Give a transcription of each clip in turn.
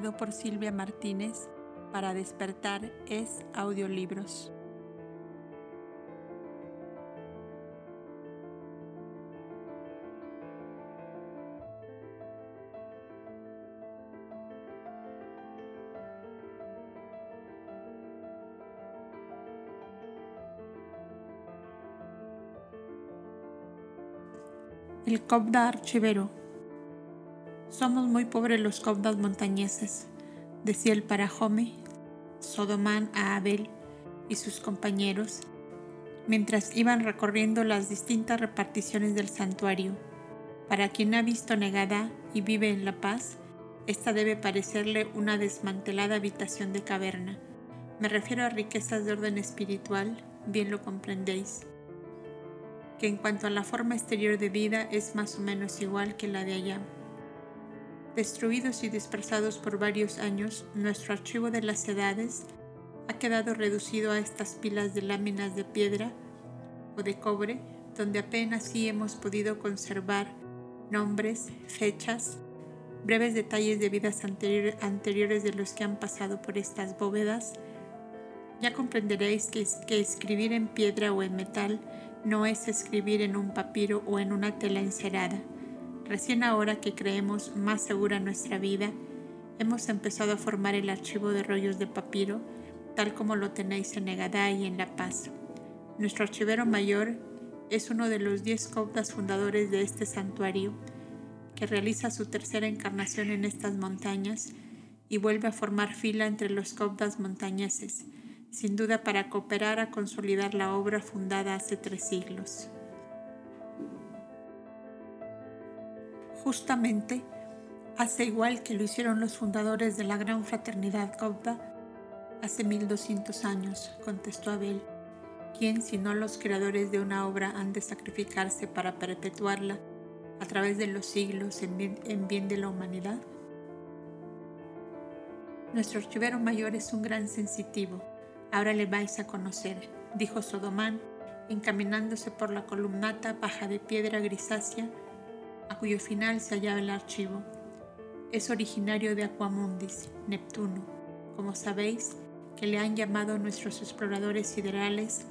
grabado por Silvia Martínez para despertar es audiolibros. El Cobda Archivero somos muy pobres los caudas montañeses, decía el Parajome, Sodomán a Abel y sus compañeros, mientras iban recorriendo las distintas reparticiones del santuario. Para quien ha visto negada y vive en la paz, esta debe parecerle una desmantelada habitación de caverna. Me refiero a riquezas de orden espiritual, bien lo comprendéis, que en cuanto a la forma exterior de vida es más o menos igual que la de allá. Destruidos y dispersados por varios años, nuestro archivo de las edades ha quedado reducido a estas pilas de láminas de piedra o de cobre, donde apenas sí hemos podido conservar nombres, fechas, breves detalles de vidas anteriores de los que han pasado por estas bóvedas. Ya comprenderéis que, que escribir en piedra o en metal no es escribir en un papiro o en una tela encerada Recién ahora que creemos más segura nuestra vida, hemos empezado a formar el archivo de rollos de papiro, tal como lo tenéis en Negadá y en La Paz. Nuestro archivero mayor es uno de los diez coptas fundadores de este santuario, que realiza su tercera encarnación en estas montañas y vuelve a formar fila entre los coptas montañeses, sin duda para cooperar a consolidar la obra fundada hace tres siglos. Justamente hace igual que lo hicieron los fundadores de la gran fraternidad cauta hace 1200 años, contestó Abel. ¿Quién, sino los creadores de una obra, han de sacrificarse para perpetuarla a través de los siglos en bien, en bien de la humanidad? Nuestro archivero mayor es un gran sensitivo. Ahora le vais a conocer, dijo Sodomán, encaminándose por la columnata baja de piedra grisácea a cuyo final se hallaba el archivo. Es originario de Aquamundis, Neptuno, como sabéis, que le han llamado nuestros exploradores siderales,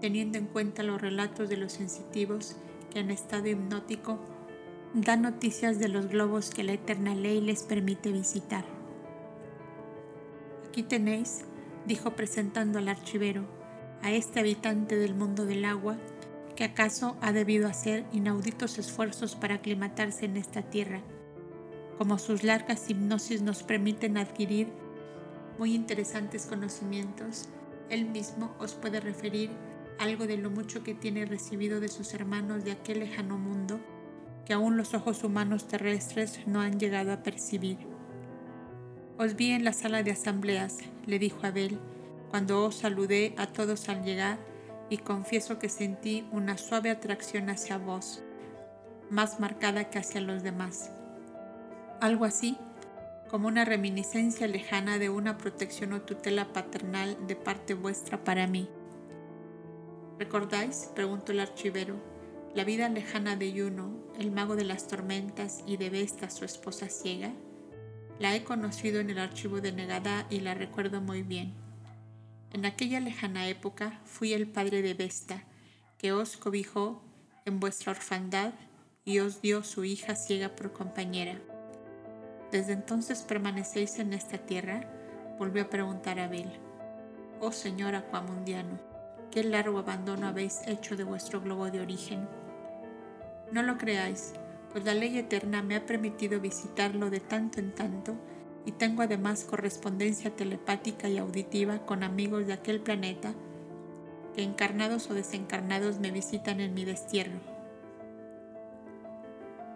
teniendo en cuenta los relatos de los sensitivos que en estado hipnótico dan noticias de los globos que la eterna ley les permite visitar. Aquí tenéis, dijo presentando al archivero, a este habitante del mundo del agua acaso ha debido hacer inauditos esfuerzos para aclimatarse en esta tierra, como sus largas hipnosis nos permiten adquirir muy interesantes conocimientos, él mismo os puede referir algo de lo mucho que tiene recibido de sus hermanos de aquel lejano mundo que aún los ojos humanos terrestres no han llegado a percibir. Os vi en la sala de asambleas, le dijo Abel, cuando os saludé a todos al llegar y confieso que sentí una suave atracción hacia vos, más marcada que hacia los demás. Algo así como una reminiscencia lejana de una protección o tutela paternal de parte vuestra para mí. ¿Recordáis? preguntó el archivero, la vida lejana de Yuno, el mago de las tormentas, y de Vesta, su esposa ciega. La he conocido en el archivo de Negada y la recuerdo muy bien. En aquella lejana época fui el padre de Vesta, que os cobijó en vuestra orfandad y os dio su hija ciega por compañera. ¿Desde entonces permanecéis en esta tierra? volvió a preguntar Abel. Oh Señor Aquamundiano, qué largo abandono habéis hecho de vuestro globo de origen. No lo creáis, pues la ley eterna me ha permitido visitarlo de tanto en tanto y tengo además correspondencia telepática y auditiva con amigos de aquel planeta que encarnados o desencarnados me visitan en mi destierro.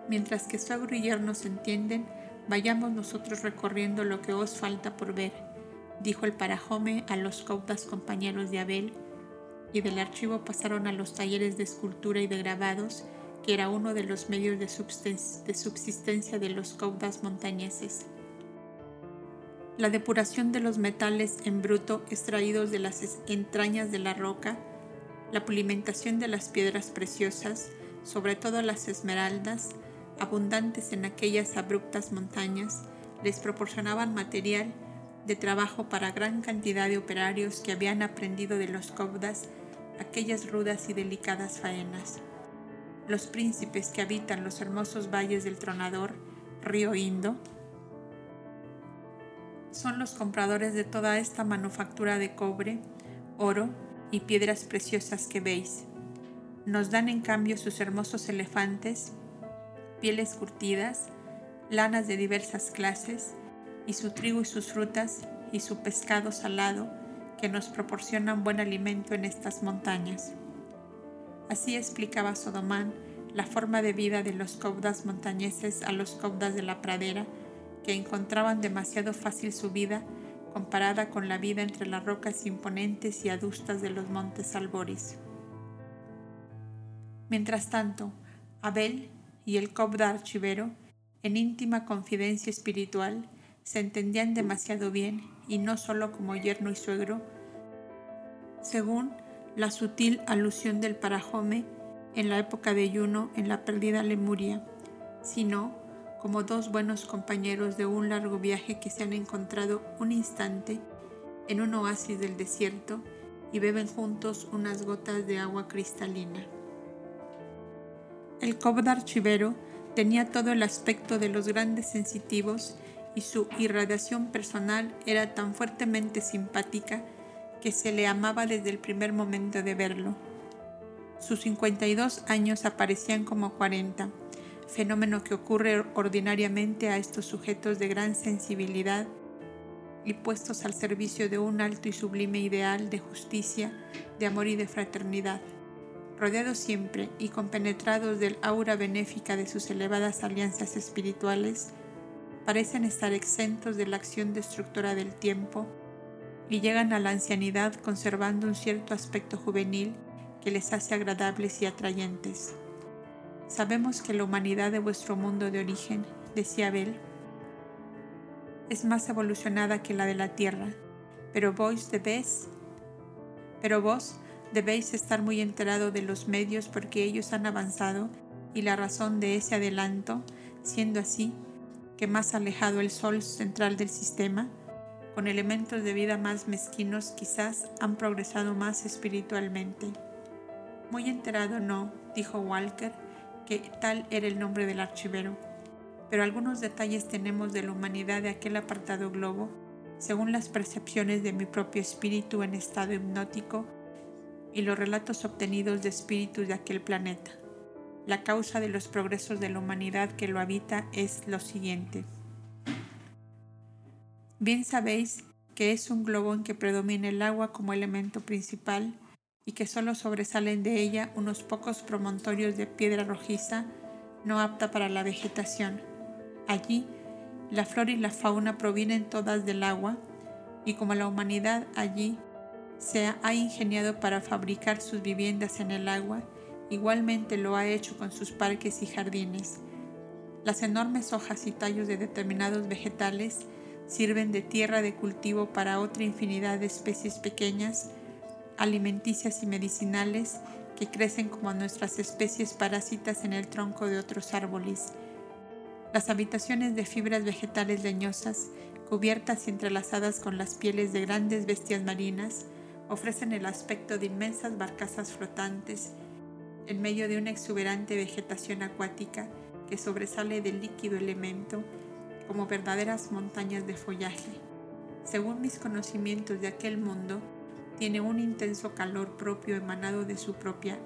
Mientras que suegro y entienden, vayamos nosotros recorriendo lo que os falta por ver, dijo el parajome a los cautas compañeros de Abel, y del archivo pasaron a los talleres de escultura y de grabados, que era uno de los medios de subsistencia de los cautas montañeses la depuración de los metales en bruto extraídos de las entrañas de la roca, la pulimentación de las piedras preciosas, sobre todo las esmeraldas, abundantes en aquellas abruptas montañas, les proporcionaban material de trabajo para gran cantidad de operarios que habían aprendido de los cobdas aquellas rudas y delicadas faenas. Los príncipes que habitan los hermosos valles del Tronador, río Indo, son los compradores de toda esta manufactura de cobre, oro y piedras preciosas que veis. Nos dan en cambio sus hermosos elefantes, pieles curtidas, lanas de diversas clases, y su trigo y sus frutas y su pescado salado que nos proporcionan buen alimento en estas montañas. Así explicaba Sodomán la forma de vida de los caudas montañeses a los caudas de la pradera, que encontraban demasiado fácil su vida comparada con la vida entre las rocas imponentes y adustas de los montes Alboris. Mientras tanto, Abel y el cobda archivero, en íntima confidencia espiritual, se entendían demasiado bien y no solo como yerno y suegro, según la sutil alusión del parajome en la época de Yuno en la perdida Lemuria, sino como dos buenos compañeros de un largo viaje que se han encontrado un instante en un oasis del desierto y beben juntos unas gotas de agua cristalina. El Cobda archivero tenía todo el aspecto de los grandes sensitivos y su irradiación personal era tan fuertemente simpática que se le amaba desde el primer momento de verlo. Sus 52 años aparecían como 40, fenómeno que ocurre ordinariamente a estos sujetos de gran sensibilidad y puestos al servicio de un alto y sublime ideal de justicia, de amor y de fraternidad. Rodeados siempre y compenetrados del aura benéfica de sus elevadas alianzas espirituales, parecen estar exentos de la acción destructora del tiempo y llegan a la ancianidad conservando un cierto aspecto juvenil que les hace agradables y atrayentes. Sabemos que la humanidad de vuestro mundo de origen, decía Abel, es más evolucionada que la de la Tierra, pero vos debéis, pero vos debéis estar muy enterado de los medios porque ellos han avanzado y la razón de ese adelanto, siendo así, que más alejado el Sol central del sistema, con elementos de vida más mezquinos quizás han progresado más espiritualmente. Muy enterado no, dijo Walker, que tal era el nombre del archivero, pero algunos detalles tenemos de la humanidad de aquel apartado globo, según las percepciones de mi propio espíritu en estado hipnótico y los relatos obtenidos de espíritus de aquel planeta. La causa de los progresos de la humanidad que lo habita es lo siguiente. Bien sabéis que es un globo en que predomina el agua como elemento principal y que solo sobresalen de ella unos pocos promontorios de piedra rojiza no apta para la vegetación. Allí, la flora y la fauna provienen todas del agua y como la humanidad allí se ha ingeniado para fabricar sus viviendas en el agua, Igualmente lo ha hecho con sus parques y jardines. Las enormes hojas y tallos de determinados vegetales sirven de tierra de cultivo para otra infinidad de especies pequeñas, alimenticias y medicinales que crecen como nuestras especies parásitas en el tronco de otros árboles. Las habitaciones de fibras vegetales leñosas, cubiertas y entrelazadas con las pieles de grandes bestias marinas, ofrecen el aspecto de inmensas barcazas flotantes en medio de una exuberante vegetación acuática que sobresale del líquido elemento como verdaderas montañas de follaje. Según mis conocimientos de aquel mundo, tiene un intenso calor propio emanado de su propia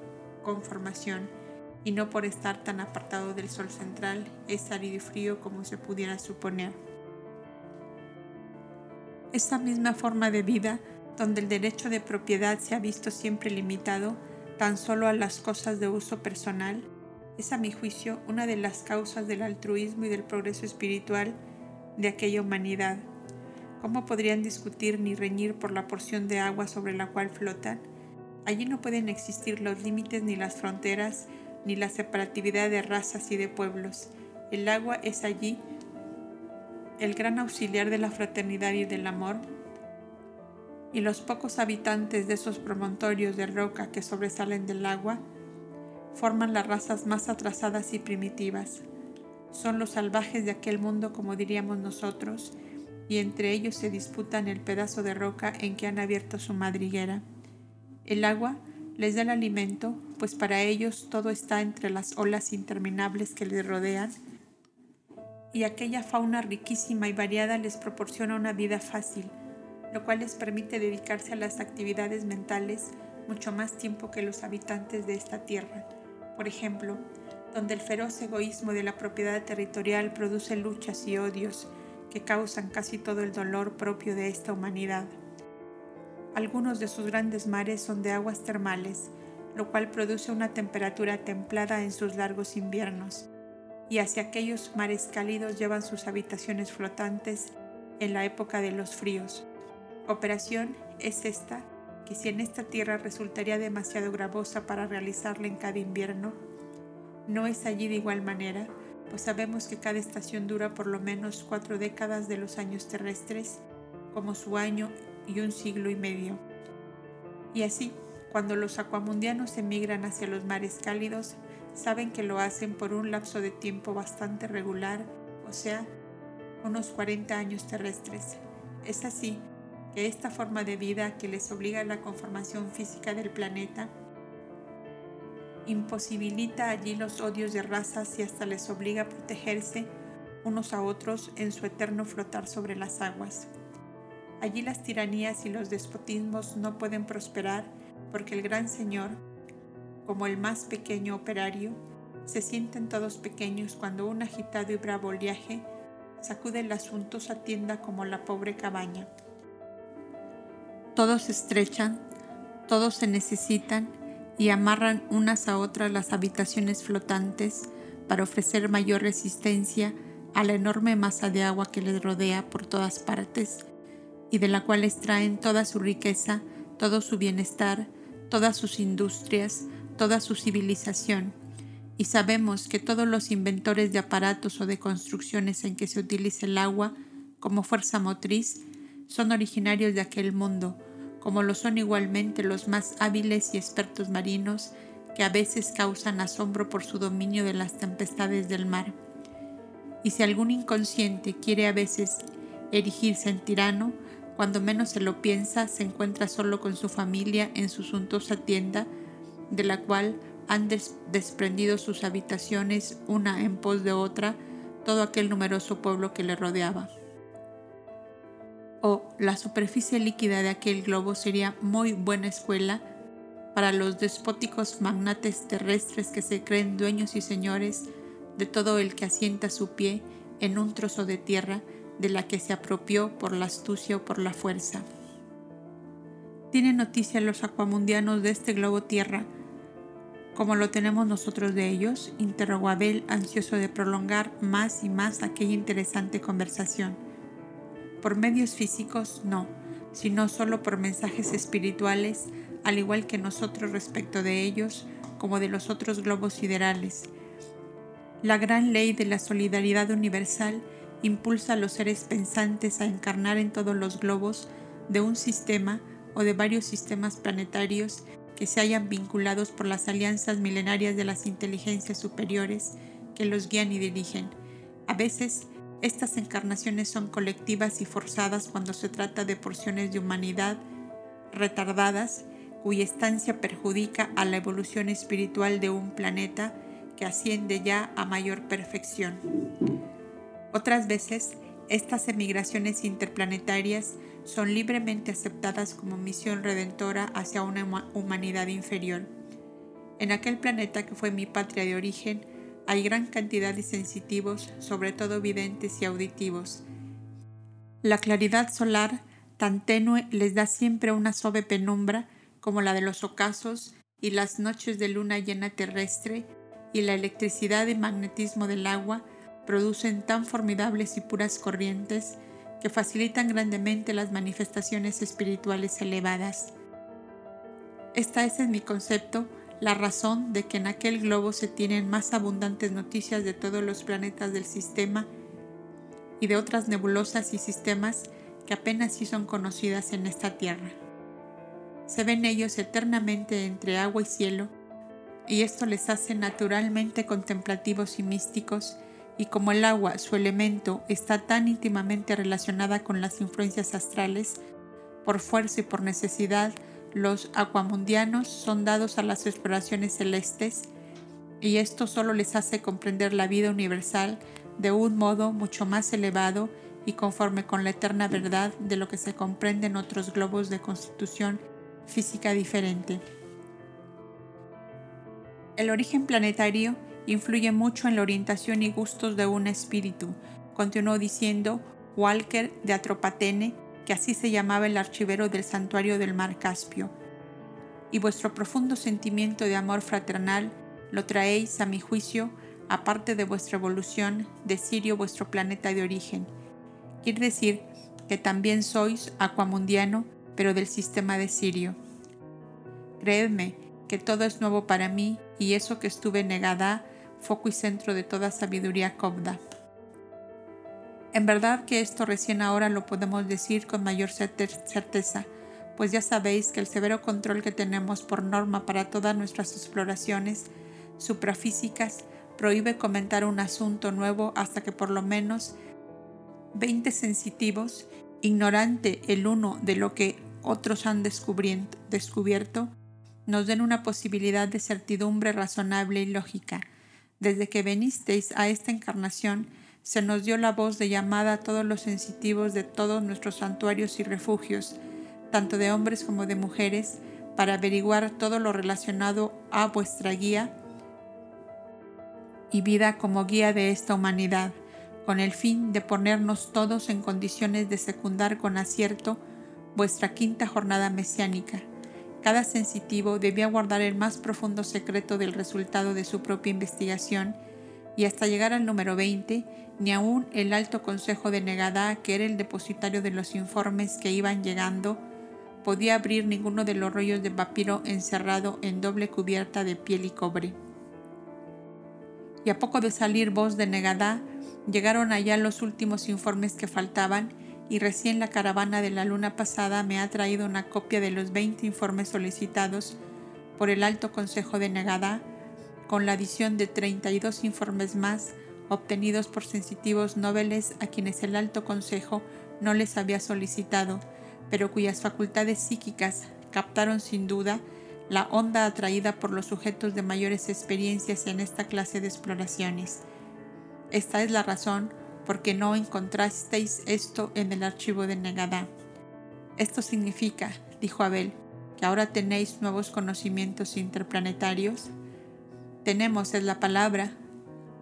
conformación y no por estar tan apartado del sol central es árido y frío como se pudiera suponer. Esta misma forma de vida, donde el derecho de propiedad se ha visto siempre limitado, tan solo a las cosas de uso personal, es a mi juicio una de las causas del altruismo y del progreso espiritual de aquella humanidad. ¿Cómo podrían discutir ni reñir por la porción de agua sobre la cual flotan? Allí no pueden existir los límites ni las fronteras, ni la separatividad de razas y de pueblos. El agua es allí el gran auxiliar de la fraternidad y del amor y los pocos habitantes de esos promontorios de roca que sobresalen del agua forman las razas más atrasadas y primitivas. Son los salvajes de aquel mundo, como diríamos nosotros, y entre ellos se disputan el pedazo de roca en que han abierto su madriguera. El agua les da el alimento, pues para ellos todo está entre las olas interminables que les rodean, y aquella fauna riquísima y variada les proporciona una vida fácil, lo cual les permite dedicarse a las actividades mentales mucho más tiempo que los habitantes de esta tierra. Por ejemplo, donde el feroz egoísmo de la propiedad territorial produce luchas y odios que causan casi todo el dolor propio de esta humanidad. Algunos de sus grandes mares son de aguas termales, lo cual produce una temperatura templada en sus largos inviernos, y hacia aquellos mares cálidos llevan sus habitaciones flotantes en la época de los fríos. Operación es esta que si en esta tierra resultaría demasiado gravosa para realizarla en cada invierno, no es allí de igual manera, pues sabemos que cada estación dura por lo menos cuatro décadas de los años terrestres, como su año y un siglo y medio. Y así, cuando los acuamundianos emigran hacia los mares cálidos, saben que lo hacen por un lapso de tiempo bastante regular, o sea, unos 40 años terrestres. Es así que esta forma de vida que les obliga a la conformación física del planeta imposibilita allí los odios de razas y hasta les obliga a protegerse unos a otros en su eterno flotar sobre las aguas. Allí las tiranías y los despotismos no pueden prosperar porque el gran Señor, como el más pequeño operario, se sienten todos pequeños cuando un agitado y bravo oleaje sacude la suntuosa tienda como la pobre cabaña. Todos se estrechan, todos se necesitan y amarran unas a otras las habitaciones flotantes para ofrecer mayor resistencia a la enorme masa de agua que les rodea por todas partes y de la cual extraen toda su riqueza, todo su bienestar, todas sus industrias, toda su civilización. Y sabemos que todos los inventores de aparatos o de construcciones en que se utiliza el agua como fuerza motriz son originarios de aquel mundo, como lo son igualmente los más hábiles y expertos marinos que a veces causan asombro por su dominio de las tempestades del mar. Y si algún inconsciente quiere a veces erigirse en tirano, cuando menos se lo piensa, se encuentra solo con su familia en su suntuosa tienda, de la cual han desprendido sus habitaciones una en pos de otra todo aquel numeroso pueblo que le rodeaba o la superficie líquida de aquel globo sería muy buena escuela para los despóticos magnates terrestres que se creen dueños y señores de todo el que asienta su pie en un trozo de tierra de la que se apropió por la astucia o por la fuerza. ¿Tienen noticia los acuamundianos de este globo tierra como lo tenemos nosotros de ellos? interrogó Abel, ansioso de prolongar más y más aquella interesante conversación. Por medios físicos no, sino solo por mensajes espirituales, al igual que nosotros respecto de ellos, como de los otros globos siderales. La gran ley de la solidaridad universal impulsa a los seres pensantes a encarnar en todos los globos de un sistema o de varios sistemas planetarios que se hayan vinculados por las alianzas milenarias de las inteligencias superiores que los guían y dirigen. A veces estas encarnaciones son colectivas y forzadas cuando se trata de porciones de humanidad retardadas cuya estancia perjudica a la evolución espiritual de un planeta que asciende ya a mayor perfección. Otras veces, estas emigraciones interplanetarias son libremente aceptadas como misión redentora hacia una humanidad inferior. En aquel planeta que fue mi patria de origen, hay gran cantidad de sensitivos, sobre todo videntes y auditivos. La claridad solar, tan tenue, les da siempre una suave penumbra, como la de los ocasos y las noches de luna llena terrestre, y la electricidad y magnetismo del agua producen tan formidables y puras corrientes que facilitan grandemente las manifestaciones espirituales elevadas. Esta es en mi concepto la razón de que en aquel globo se tienen más abundantes noticias de todos los planetas del sistema y de otras nebulosas y sistemas que apenas sí son conocidas en esta Tierra. Se ven ellos eternamente entre agua y cielo, y esto les hace naturalmente contemplativos y místicos, y como el agua, su elemento, está tan íntimamente relacionada con las influencias astrales, por fuerza y por necesidad, los aquamundianos son dados a las exploraciones celestes y esto solo les hace comprender la vida universal de un modo mucho más elevado y conforme con la eterna verdad de lo que se comprende en otros globos de constitución física diferente. El origen planetario influye mucho en la orientación y gustos de un espíritu, continuó diciendo Walker de Atropatene, que así se llamaba el archivero del santuario del mar Caspio. Y vuestro profundo sentimiento de amor fraternal lo traéis, a mi juicio, aparte de vuestra evolución, de Sirio vuestro planeta de origen. Quiere decir que también sois aquamundiano, pero del sistema de Sirio. Creedme que todo es nuevo para mí y eso que estuve negada foco y centro de toda sabiduría cobda. En verdad que esto recién ahora lo podemos decir con mayor certeza, pues ya sabéis que el severo control que tenemos por norma para todas nuestras exploraciones suprafísicas prohíbe comentar un asunto nuevo hasta que por lo menos 20 sensitivos, ignorante el uno de lo que otros han descubierto, nos den una posibilidad de certidumbre razonable y lógica. Desde que venisteis a esta encarnación, se nos dio la voz de llamada a todos los sensitivos de todos nuestros santuarios y refugios, tanto de hombres como de mujeres, para averiguar todo lo relacionado a vuestra guía y vida como guía de esta humanidad, con el fin de ponernos todos en condiciones de secundar con acierto vuestra quinta jornada mesiánica. Cada sensitivo debía guardar el más profundo secreto del resultado de su propia investigación y hasta llegar al número 20, ni aun el alto consejo de Negada, que era el depositario de los informes que iban llegando, podía abrir ninguno de los rollos de papiro encerrado en doble cubierta de piel y cobre. Y a poco de salir voz de Negadá, llegaron allá los últimos informes que faltaban y recién la caravana de la luna pasada me ha traído una copia de los 20 informes solicitados por el Alto Consejo de Negada, con la adición de 32 informes más obtenidos por sensitivos nobles a quienes el Alto Consejo no les había solicitado, pero cuyas facultades psíquicas captaron sin duda la onda atraída por los sujetos de mayores experiencias en esta clase de exploraciones. Esta es la razón porque no encontrasteis esto en el archivo de Negada. Esto significa, dijo Abel, que ahora tenéis nuevos conocimientos interplanetarios. Tenemos es la palabra,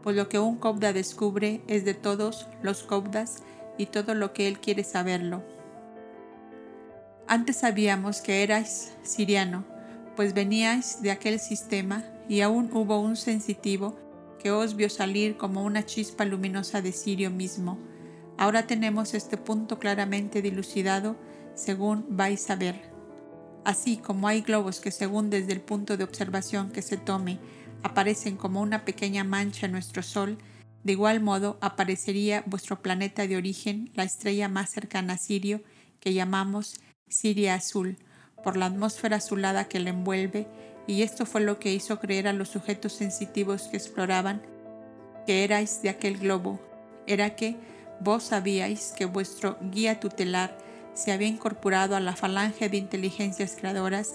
pues lo que un Cobda descubre es de todos los Cobdas y todo lo que él quiere saberlo. Antes sabíamos que erais siriano, pues veníais de aquel sistema y aún hubo un sensitivo que os vio salir como una chispa luminosa de Sirio mismo. Ahora tenemos este punto claramente dilucidado según vais a ver. Así como hay globos que según desde el punto de observación que se tome aparecen como una pequeña mancha en nuestro Sol, de igual modo aparecería vuestro planeta de origen, la estrella más cercana a Sirio, que llamamos Siria Azul, por la atmósfera azulada que la envuelve y esto fue lo que hizo creer a los sujetos sensitivos que exploraban que erais de aquel globo, era que vos sabíais que vuestro guía tutelar se había incorporado a la falange de inteligencias creadoras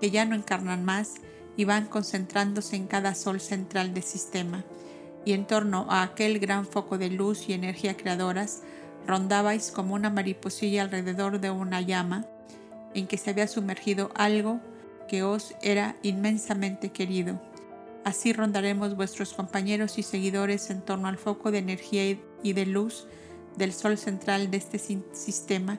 que ya no encarnan más y van concentrándose en cada sol central del sistema, y en torno a aquel gran foco de luz y energía creadoras rondabais como una mariposilla alrededor de una llama en que se había sumergido algo que os era inmensamente querido. Así rondaremos vuestros compañeros y seguidores en torno al foco de energía y de luz del sol central de este sistema,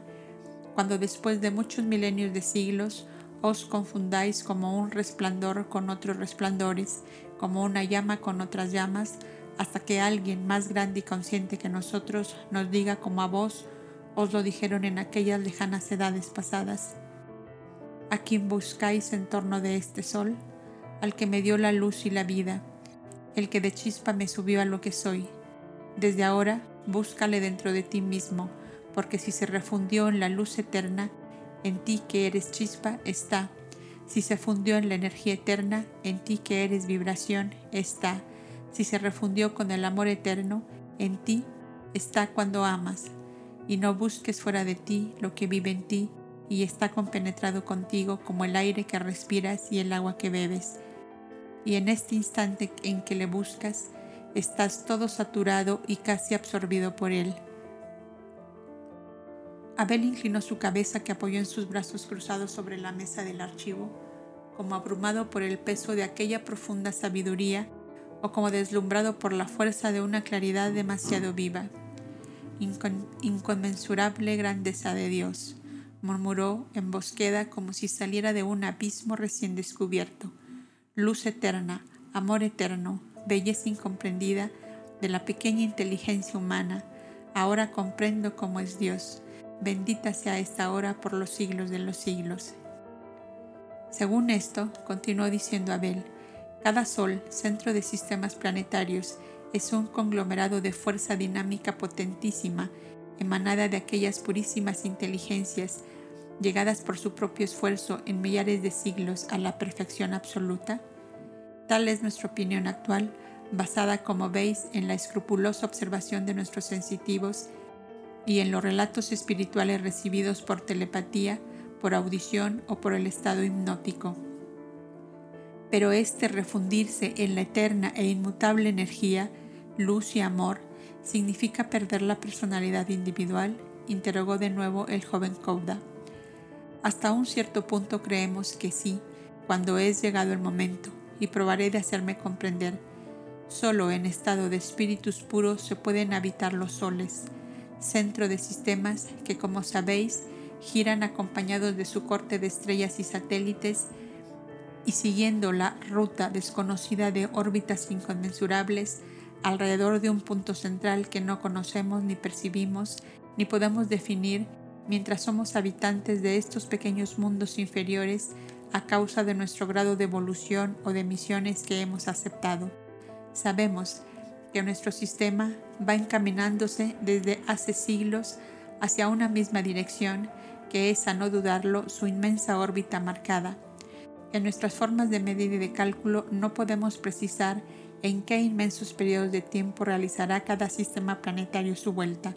cuando después de muchos milenios de siglos os confundáis como un resplandor con otros resplandores, como una llama con otras llamas, hasta que alguien más grande y consciente que nosotros nos diga como a vos os lo dijeron en aquellas lejanas edades pasadas a quien buscáis en torno de este sol, al que me dio la luz y la vida, el que de chispa me subió a lo que soy. Desde ahora, búscale dentro de ti mismo, porque si se refundió en la luz eterna, en ti que eres chispa está. Si se fundió en la energía eterna, en ti que eres vibración está. Si se refundió con el amor eterno, en ti está cuando amas, y no busques fuera de ti lo que vive en ti y está compenetrado contigo como el aire que respiras y el agua que bebes. Y en este instante en que le buscas, estás todo saturado y casi absorbido por él. Abel inclinó su cabeza que apoyó en sus brazos cruzados sobre la mesa del archivo, como abrumado por el peso de aquella profunda sabiduría o como deslumbrado por la fuerza de una claridad demasiado viva. inconmensurable grandeza de Dios, murmuró en bosqueda como si saliera de un abismo recién descubierto. Luz eterna, amor eterno, belleza incomprendida de la pequeña inteligencia humana, ahora comprendo cómo es Dios. Bendita sea esta hora por los siglos de los siglos. Según esto, continuó diciendo Abel, cada sol, centro de sistemas planetarios, es un conglomerado de fuerza dinámica potentísima, emanada de aquellas purísimas inteligencias, llegadas por su propio esfuerzo en millares de siglos a la perfección absoluta? Tal es nuestra opinión actual, basada, como veis, en la escrupulosa observación de nuestros sensitivos y en los relatos espirituales recibidos por telepatía, por audición o por el estado hipnótico pero este refundirse en la eterna e inmutable energía, luz y amor, significa perder la personalidad individual, interrogó de nuevo el joven Kouda. Hasta un cierto punto creemos que sí, cuando es llegado el momento, y probaré de hacerme comprender. Solo en estado de espíritus puros se pueden habitar los soles, centro de sistemas que, como sabéis, giran acompañados de su corte de estrellas y satélites y siguiendo la ruta desconocida de órbitas inconmensurables alrededor de un punto central que no conocemos ni percibimos ni podemos definir mientras somos habitantes de estos pequeños mundos inferiores a causa de nuestro grado de evolución o de misiones que hemos aceptado. Sabemos que nuestro sistema va encaminándose desde hace siglos hacia una misma dirección que es, a no dudarlo, su inmensa órbita marcada en nuestras formas de medida y de cálculo no podemos precisar en qué inmensos periodos de tiempo realizará cada sistema planetario su vuelta,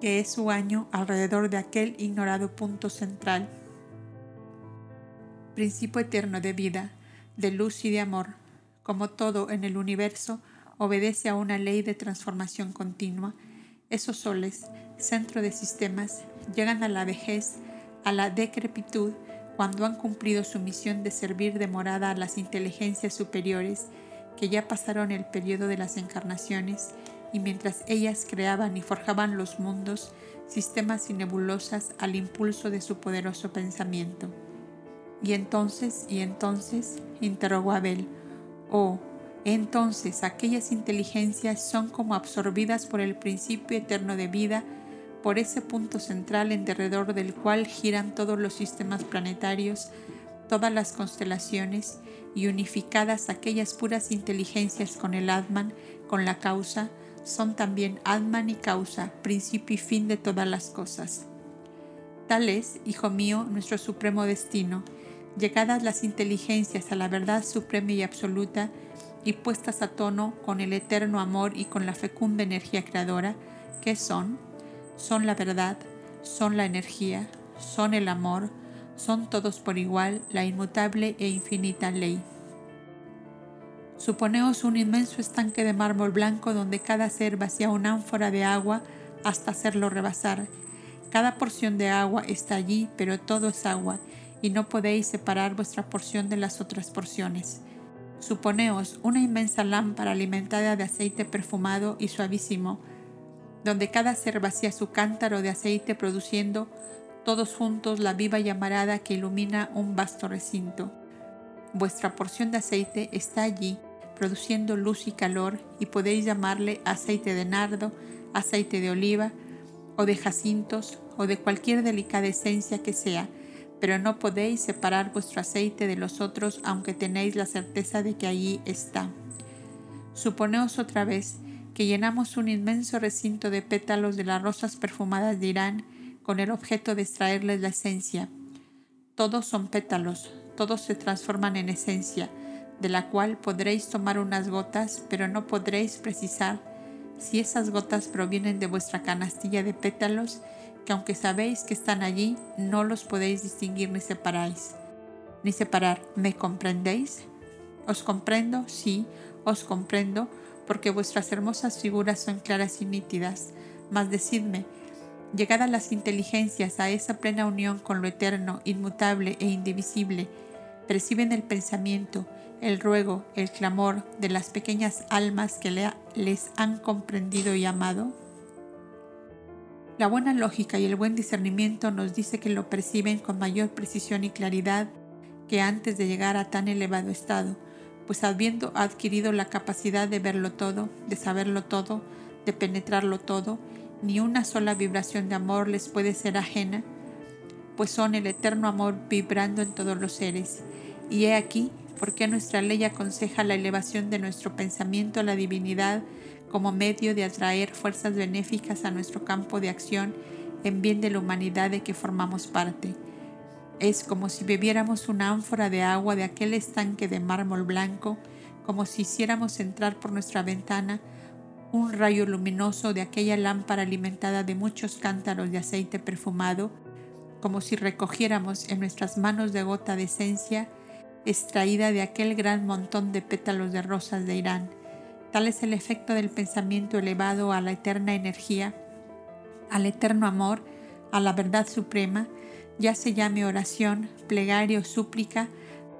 que es su año alrededor de aquel ignorado punto central. Principio eterno de vida, de luz y de amor, como todo en el universo, obedece a una ley de transformación continua. Esos soles, centro de sistemas, llegan a la vejez, a la decrepitud, cuando han cumplido su misión de servir de morada a las inteligencias superiores que ya pasaron el periodo de las encarnaciones y mientras ellas creaban y forjaban los mundos, sistemas y nebulosas al impulso de su poderoso pensamiento. Y entonces, y entonces, interrogó Abel, oh, entonces aquellas inteligencias son como absorbidas por el principio eterno de vida por ese punto central en derredor del cual giran todos los sistemas planetarios, todas las constelaciones y unificadas aquellas puras inteligencias con el Atman, con la causa, son también Atman y causa, principio y fin de todas las cosas. Tal es, hijo mío, nuestro supremo destino, llegadas las inteligencias a la verdad suprema y absoluta y puestas a tono con el eterno amor y con la fecunda energía creadora, que son son la verdad, son la energía, son el amor, son todos por igual la inmutable e infinita ley. Suponeos un inmenso estanque de mármol blanco donde cada ser vacía una ánfora de agua hasta hacerlo rebasar. Cada porción de agua está allí, pero todo es agua, y no podéis separar vuestra porción de las otras porciones. Suponeos una inmensa lámpara alimentada de aceite perfumado y suavísimo, donde cada ser vacía su cántaro de aceite produciendo todos juntos la viva llamarada que ilumina un vasto recinto. Vuestra porción de aceite está allí, produciendo luz y calor, y podéis llamarle aceite de nardo, aceite de oliva, o de jacintos, o de cualquier delicada esencia que sea, pero no podéis separar vuestro aceite de los otros aunque tenéis la certeza de que allí está. Suponeos otra vez que llenamos un inmenso recinto de pétalos de las rosas perfumadas de Irán con el objeto de extraerles la esencia. Todos son pétalos, todos se transforman en esencia, de la cual podréis tomar unas gotas, pero no podréis precisar si esas gotas provienen de vuestra canastilla de pétalos, que aunque sabéis que están allí, no los podéis distinguir ni separáis, ni separar. ¿Me comprendéis? Os comprendo, sí, os comprendo, porque vuestras hermosas figuras son claras y nítidas. Mas decidme, llegadas las inteligencias a esa plena unión con lo eterno, inmutable e indivisible, perciben el pensamiento, el ruego, el clamor de las pequeñas almas que les han comprendido y amado? La buena lógica y el buen discernimiento nos dice que lo perciben con mayor precisión y claridad que antes de llegar a tan elevado estado, pues habiendo adquirido la capacidad de verlo todo, de saberlo todo, de penetrarlo todo, ni una sola vibración de amor les puede ser ajena, pues son el eterno amor vibrando en todos los seres. Y he aquí porque nuestra ley aconseja la elevación de nuestro pensamiento a la divinidad como medio de atraer fuerzas benéficas a nuestro campo de acción en bien de la humanidad de que formamos parte. Es como si bebiéramos una ánfora de agua de aquel estanque de mármol blanco, como si hiciéramos entrar por nuestra ventana un rayo luminoso de aquella lámpara alimentada de muchos cántaros de aceite perfumado, como si recogiéramos en nuestras manos de gota de esencia extraída de aquel gran montón de pétalos de rosas de Irán. Tal es el efecto del pensamiento elevado a la eterna energía, al eterno amor, a la verdad suprema, ya se llame oración, plegaria o súplica,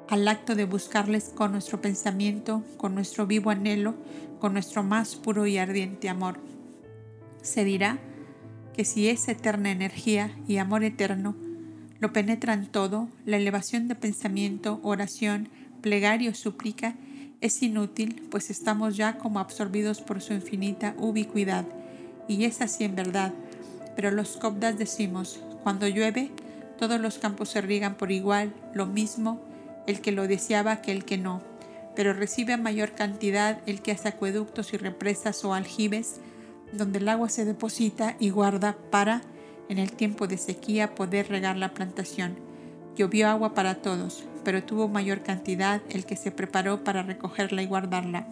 al acto de buscarles con nuestro pensamiento, con nuestro vivo anhelo, con nuestro más puro y ardiente amor. Se dirá que si es eterna energía y amor eterno, lo penetran todo, la elevación de pensamiento, oración, plegario, súplica, es inútil, pues estamos ya como absorbidos por su infinita ubicuidad, y es así en verdad. Pero los copdas decimos, cuando llueve, todos los campos se riegan por igual, lo mismo el que lo deseaba que el que no, pero recibe a mayor cantidad el que hace acueductos y represas o aljibes, donde el agua se deposita y guarda para en el tiempo de sequía poder regar la plantación. Llovió agua para todos, pero tuvo mayor cantidad el que se preparó para recogerla y guardarla.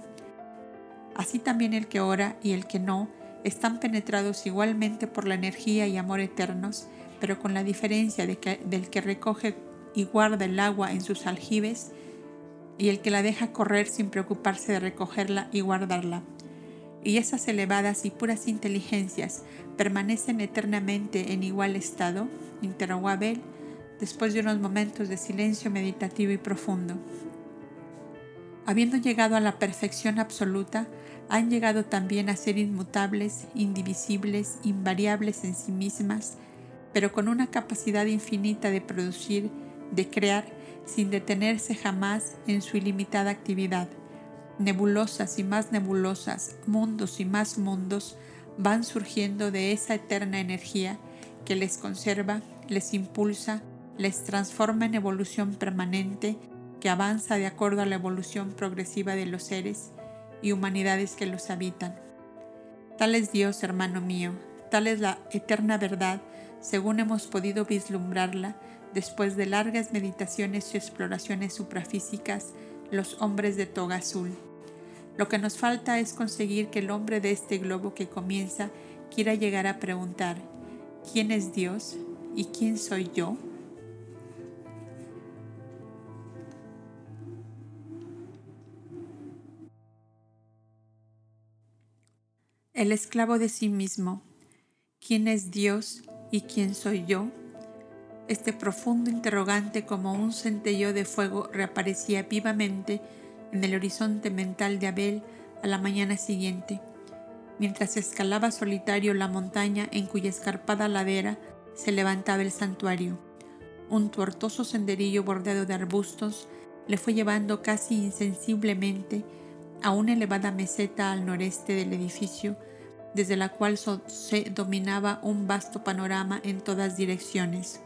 Así también el que ora y el que no están penetrados igualmente por la energía y amor eternos, pero con la diferencia del que recoge y guarda el agua en sus aljibes y el que la deja correr sin preocuparse de recogerla y guardarla y esas elevadas y puras inteligencias permanecen eternamente en igual estado? interrogó Abel después de unos momentos de silencio meditativo y profundo. Habiendo llegado a la perfección absoluta, han llegado también a ser inmutables, indivisibles, invariables en sí mismas, pero con una capacidad infinita de producir, de crear, sin detenerse jamás en su ilimitada actividad nebulosas y más nebulosas, mundos y más mundos van surgiendo de esa eterna energía que les conserva, les impulsa, les transforma en evolución permanente que avanza de acuerdo a la evolución progresiva de los seres y humanidades que los habitan. Tal es Dios, hermano mío, tal es la eterna verdad, según hemos podido vislumbrarla después de largas meditaciones y exploraciones suprafísicas, los hombres de toga azul. Lo que nos falta es conseguir que el hombre de este globo que comienza quiera llegar a preguntar, ¿quién es Dios y quién soy yo? El esclavo de sí mismo, ¿quién es Dios y quién soy yo? Este profundo interrogante como un centello de fuego reaparecía vivamente en el horizonte mental de Abel a la mañana siguiente, mientras escalaba solitario la montaña en cuya escarpada ladera se levantaba el santuario. Un tortuoso senderillo bordeado de arbustos le fue llevando casi insensiblemente a una elevada meseta al noreste del edificio, desde la cual se dominaba un vasto panorama en todas direcciones.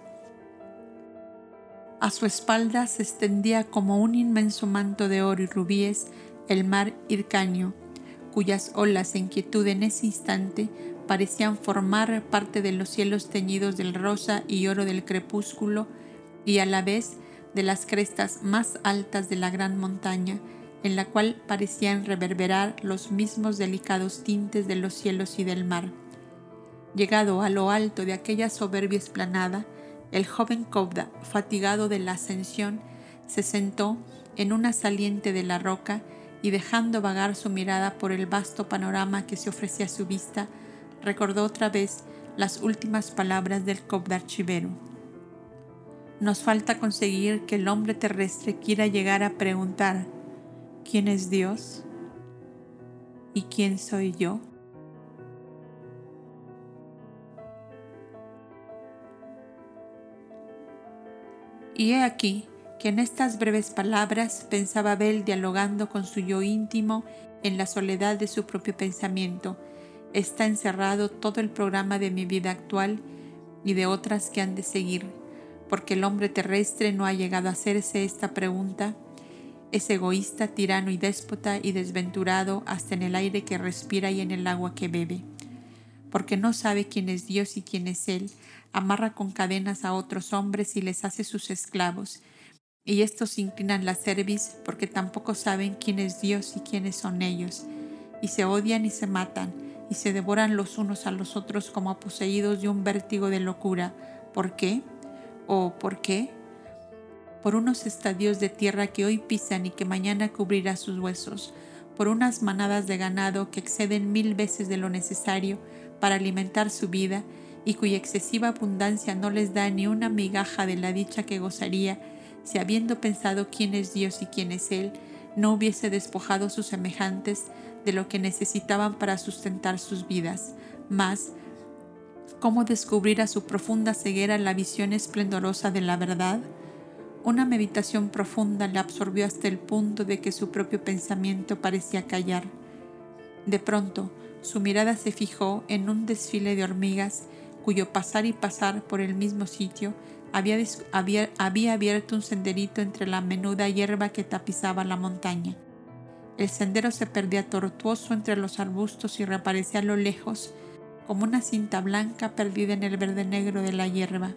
A su espalda se extendía como un inmenso manto de oro y rubíes el mar Hircaño, cuyas olas en quietud en ese instante parecían formar parte de los cielos teñidos del rosa y oro del crepúsculo y a la vez de las crestas más altas de la gran montaña en la cual parecían reverberar los mismos delicados tintes de los cielos y del mar. Llegado a lo alto de aquella soberbia esplanada, el joven Cobda, fatigado de la ascensión, se sentó en una saliente de la roca y dejando vagar su mirada por el vasto panorama que se ofrecía a su vista, recordó otra vez las últimas palabras del Cobda archivero. Nos falta conseguir que el hombre terrestre quiera llegar a preguntar ¿quién es Dios? ¿Y quién soy yo? Y he aquí que en estas breves palabras pensaba Abel dialogando con su yo íntimo en la soledad de su propio pensamiento. Está encerrado todo el programa de mi vida actual y de otras que han de seguir, porque el hombre terrestre no ha llegado a hacerse esta pregunta. Es egoísta, tirano y déspota y desventurado hasta en el aire que respira y en el agua que bebe. Porque no sabe quién es Dios y quién es Él, amarra con cadenas a otros hombres y les hace sus esclavos. Y estos inclinan la cerviz porque tampoco saben quién es Dios y quiénes son ellos. Y se odian y se matan, y se devoran los unos a los otros como poseídos de un vértigo de locura. ¿Por qué? ¿O por qué? Por unos estadios de tierra que hoy pisan y que mañana cubrirá sus huesos, por unas manadas de ganado que exceden mil veces de lo necesario para alimentar su vida y cuya excesiva abundancia no les da ni una migaja de la dicha que gozaría si habiendo pensado quién es Dios y quién es Él, no hubiese despojado sus semejantes de lo que necesitaban para sustentar sus vidas. Mas, ¿cómo descubrir a su profunda ceguera la visión esplendorosa de la verdad? Una meditación profunda le absorbió hasta el punto de que su propio pensamiento parecía callar. De pronto, su mirada se fijó en un desfile de hormigas cuyo pasar y pasar por el mismo sitio había, había, abierto un senderito entre la menuda hierba que tapizaba la montaña. El sendero se perdía tortuoso entre los arbustos y reaparecía a lo lejos como una cinta blanca perdida en el verde negro de la hierba.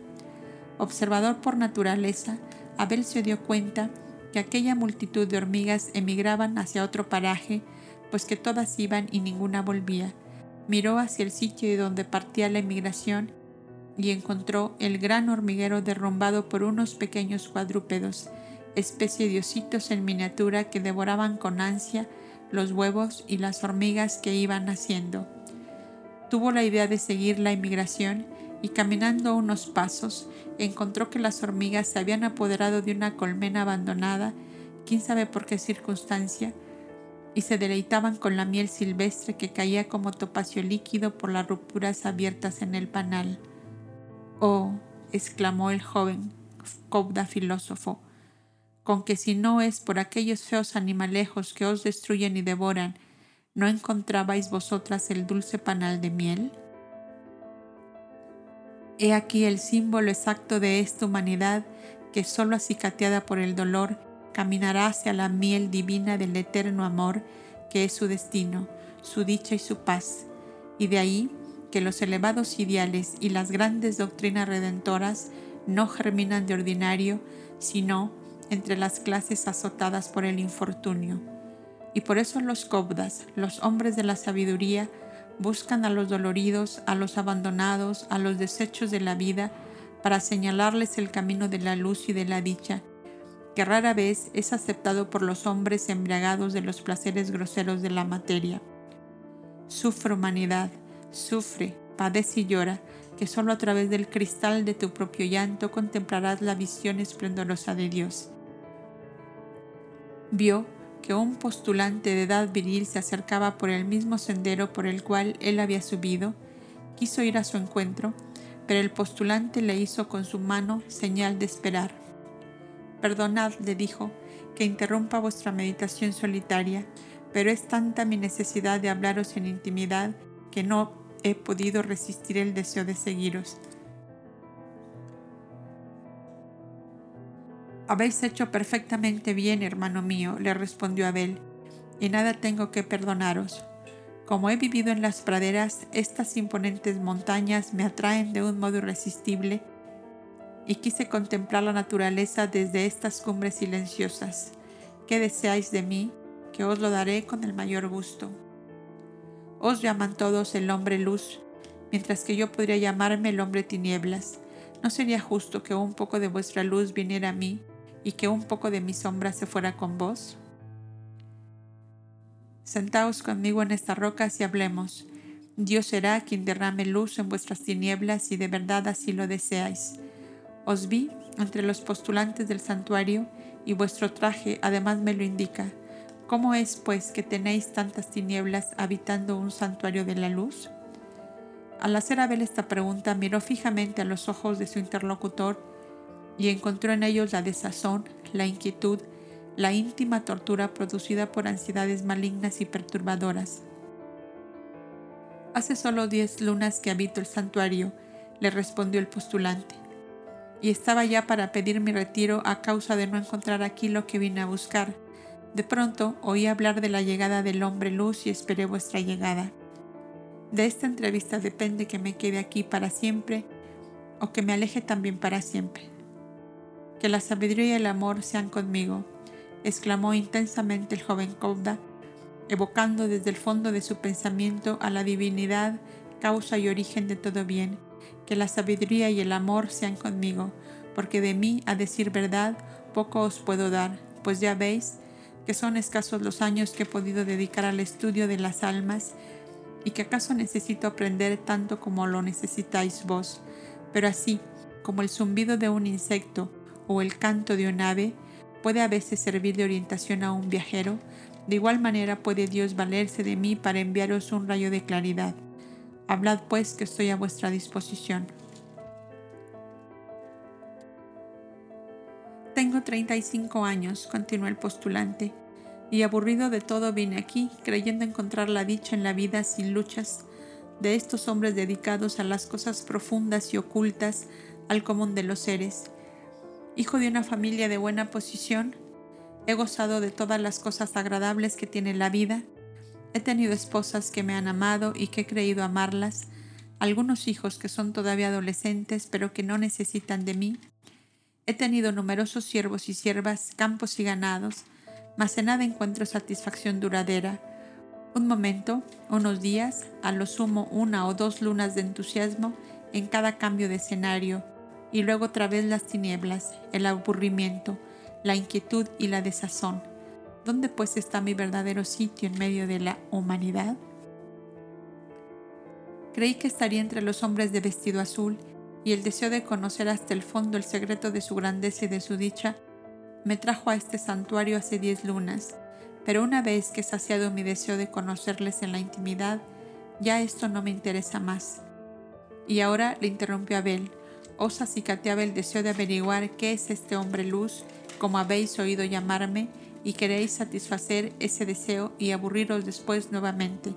Observador por naturaleza, Abel se dio cuenta que aquella multitud de hormigas emigraban hacia otro paraje, pues que todas iban y ninguna volvía miró hacia el sitio de donde partía la emigración y encontró el gran hormiguero derrumbado por unos pequeños cuadrúpedos, especie de ositos en miniatura que devoraban con ansia los huevos y las hormigas que iban naciendo. Tuvo la idea de seguir la emigración y caminando unos pasos encontró que las hormigas se habían apoderado de una colmena abandonada, quién sabe por qué circunstancia, y se deleitaban con la miel silvestre que caía como topacio líquido por las rupturas abiertas en el panal. Oh, exclamó el joven Cobda filósofo, con que si no es por aquellos feos animalejos que os destruyen y devoran, ¿no encontrabais vosotras el dulce panal de miel? He aquí el símbolo exacto de esta humanidad que solo acicateada por el dolor caminará hacia la miel divina del eterno amor, que es su destino, su dicha y su paz, y de ahí que los elevados ideales y las grandes doctrinas redentoras no germinan de ordinario, sino entre las clases azotadas por el infortunio. Y por eso los cobdas, los hombres de la sabiduría, buscan a los doloridos, a los abandonados, a los desechos de la vida, para señalarles el camino de la luz y de la dicha, que rara vez es aceptado por los hombres embriagados de los placeres groseros de la materia. Sufre humanidad, sufre, padece y llora, que solo a través del cristal de tu propio llanto contemplarás la visión esplendorosa de Dios. Vio que un postulante de edad viril se acercaba por el mismo sendero por el cual él había subido, quiso ir a su encuentro, pero el postulante le hizo con su mano señal de esperar. Perdonad, le dijo, que interrumpa vuestra meditación solitaria, pero es tanta mi necesidad de hablaros en intimidad que no he podido resistir el deseo de seguiros. Habéis hecho perfectamente bien, hermano mío, le respondió Abel, y nada tengo que perdonaros. Como he vivido en las praderas, estas imponentes montañas me atraen de un modo irresistible y quise contemplar la naturaleza desde estas cumbres silenciosas. ¿Qué deseáis de mí? que os lo daré con el mayor gusto. Os llaman todos el hombre luz, mientras que yo podría llamarme el hombre tinieblas. ¿No sería justo que un poco de vuestra luz viniera a mí y que un poco de mi sombra se fuera con vos? Sentaos conmigo en estas rocas y hablemos. Dios será quien derrame luz en vuestras tinieblas y de verdad así lo deseáis. Os vi entre los postulantes del santuario y vuestro traje además me lo indica. ¿Cómo es, pues, que tenéis tantas tinieblas habitando un santuario de la luz? Al hacer Abel esta pregunta, miró fijamente a los ojos de su interlocutor y encontró en ellos la desazón, la inquietud, la íntima tortura producida por ansiedades malignas y perturbadoras. Hace solo diez lunas que habito el santuario, le respondió el postulante, y estaba ya para pedir mi retiro a causa de no encontrar aquí lo que vine a buscar de pronto oí hablar de la llegada del hombre luz y esperé vuestra llegada. De esta entrevista depende que me quede aquí para siempre o que me aleje también para siempre. Que la sabiduría y el amor sean conmigo, exclamó intensamente el joven Kobda, evocando desde el fondo de su pensamiento a la divinidad, causa y origen de todo bien. Que la sabiduría y el amor sean conmigo, porque de mí, a decir verdad, poco os puedo dar, pues ya veis, que son escasos los años que he podido dedicar al estudio de las almas y que acaso necesito aprender tanto como lo necesitáis vos, pero así como el zumbido de un insecto o el canto de un ave puede a veces servir de orientación a un viajero, de igual manera puede Dios valerse de mí para enviaros un rayo de claridad. Hablad pues que estoy a vuestra disposición. Tengo 35 años, continuó el postulante, y aburrido de todo vine aquí, creyendo encontrar la dicha en la vida sin luchas de estos hombres dedicados a las cosas profundas y ocultas al común de los seres. Hijo de una familia de buena posición, he gozado de todas las cosas agradables que tiene la vida, he tenido esposas que me han amado y que he creído amarlas, algunos hijos que son todavía adolescentes pero que no necesitan de mí, He tenido numerosos siervos y siervas, campos y ganados, mas en nada encuentro satisfacción duradera. Un momento, unos días, a lo sumo una o dos lunas de entusiasmo en cada cambio de escenario, y luego otra vez las tinieblas, el aburrimiento, la inquietud y la desazón. ¿Dónde pues está mi verdadero sitio en medio de la humanidad? Creí que estaría entre los hombres de vestido azul y el deseo de conocer hasta el fondo el secreto de su grandeza y de su dicha me trajo a este santuario hace diez lunas, pero una vez que he saciado mi deseo de conocerles en la intimidad, ya esto no me interesa más. Y ahora le interrumpió Abel, os acicateaba el deseo de averiguar qué es este hombre luz, como habéis oído llamarme, y queréis satisfacer ese deseo y aburriros después nuevamente.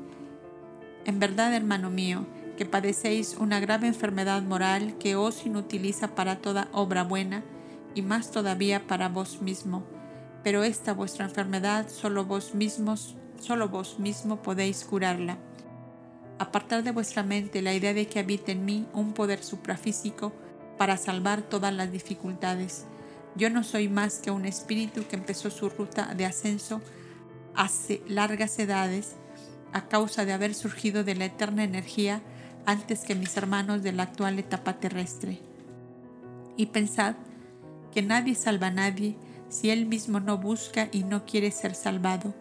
En verdad, hermano mío, que padecéis una grave enfermedad moral que os inutiliza para toda obra buena y más todavía para vos mismo. Pero esta vuestra enfermedad solo vos mismos, solo vos mismo podéis curarla. Apartar de vuestra mente la idea de que habita en mí un poder suprafísico para salvar todas las dificultades. Yo no soy más que un espíritu que empezó su ruta de ascenso hace largas edades a causa de haber surgido de la eterna energía antes que mis hermanos de la actual etapa terrestre. Y pensad que nadie salva a nadie si él mismo no busca y no quiere ser salvado.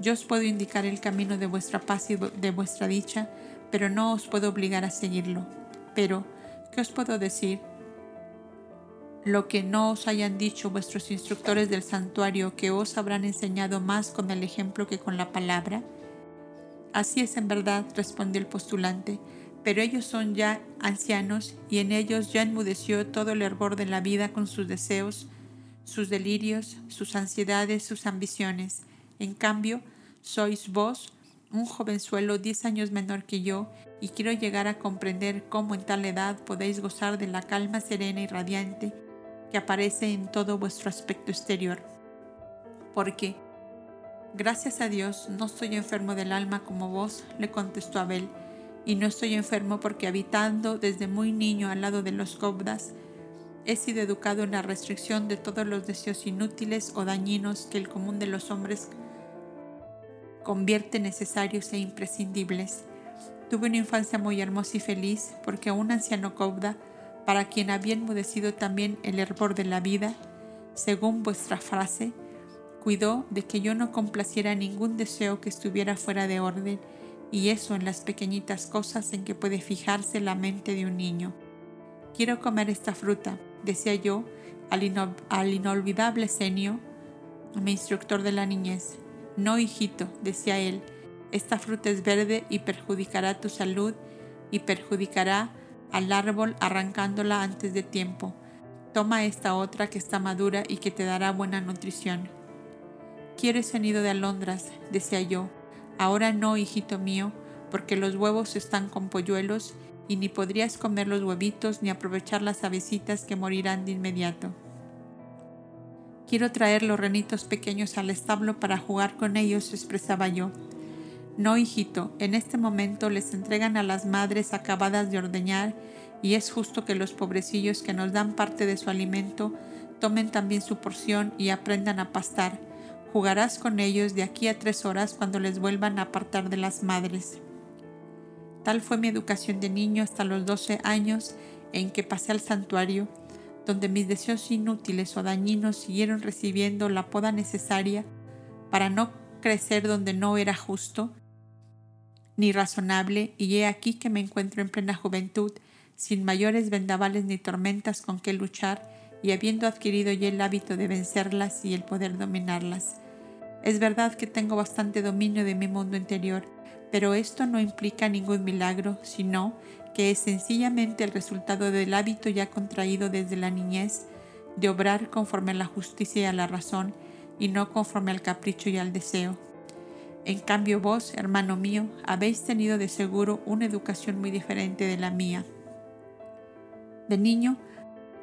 Yo os puedo indicar el camino de vuestra paz y de vuestra dicha, pero no os puedo obligar a seguirlo. Pero, ¿qué os puedo decir? Lo que no os hayan dicho vuestros instructores del santuario, que os habrán enseñado más con el ejemplo que con la palabra. Así es en verdad, respondió el postulante, pero ellos son ya ancianos y en ellos ya enmudeció todo el hervor de la vida con sus deseos, sus delirios, sus ansiedades, sus ambiciones. En cambio, sois vos, un jovenzuelo diez años menor que yo, y quiero llegar a comprender cómo en tal edad podéis gozar de la calma serena y radiante que aparece en todo vuestro aspecto exterior. Porque, gracias a Dios, no estoy enfermo del alma como vos, le contestó Abel, y no estoy enfermo porque habitando desde muy niño al lado de los cobdas, he sido educado en la restricción de todos los deseos inútiles o dañinos que el común de los hombres convierte necesarios e imprescindibles. Tuve una infancia muy hermosa y feliz porque un anciano Cauda, para quien había enmudecido también el hervor de la vida, según vuestra frase, cuidó de que yo no complaciera ningún deseo que estuviera fuera de orden, y eso en las pequeñitas cosas en que puede fijarse la mente de un niño. Quiero comer esta fruta, decía yo al, inolvidable senio, mi instructor de la niñez. No, hijito, decía él, esta fruta es verde y perjudicará tu salud y perjudicará al árbol arrancándola antes de tiempo. Toma esta otra que está madura y que te dará buena nutrición. Quiero ese nido de alondras, decía yo. Ahora no, hijito mío, porque los huevos están con polluelos y ni podrías comer los huevitos ni aprovechar las avecitas que morirán de inmediato. Quiero traer los renitos pequeños al establo para jugar con ellos, expresaba yo. No, hijito, en este momento les entregan a las madres acabadas de ordeñar y es justo que los pobrecillos que nos dan parte de su alimento tomen también su porción y aprendan a pastar. Jugarás con ellos de aquí a tres horas cuando les vuelvan a apartar de las madres. Tal fue mi educación de niño hasta los doce años en que pasé al santuario, donde mis deseos inútiles o dañinos siguieron recibiendo la poda necesaria para no crecer donde no era justo ni razonable, y he aquí que me encuentro en plena juventud, sin mayores vendavales ni tormentas con que luchar, y habiendo adquirido ya el hábito de vencerlas y el poder dominarlas. Es verdad que tengo bastante dominio de mi mundo interior, pero esto no implica ningún milagro, sino que es sencillamente el resultado del hábito ya contraído desde la niñez de obrar conforme a la justicia y a la razón y no conforme al capricho y al deseo. En cambio vos, hermano mío, habéis tenido de seguro una educación muy diferente de la mía. De niño,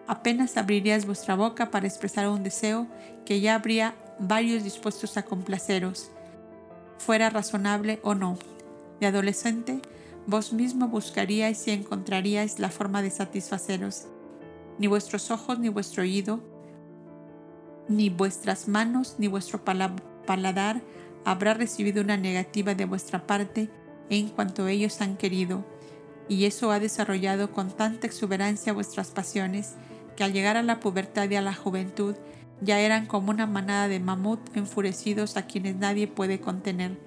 apenas abrirías vuestra boca para expresar un deseo que ya habría varios dispuestos a complaceros, fuera razonable o no de adolescente, vos mismo buscaríais y encontraríais la forma de satisfaceros. Ni vuestros ojos, ni vuestro oído, ni vuestras manos, ni vuestro paladar habrá recibido una negativa de vuestra parte en cuanto ellos han querido, y eso ha desarrollado con tanta exuberancia vuestras pasiones que al llegar a la pubertad y a la juventud ya eran como una manada de mamut enfurecidos a quienes nadie puede contener.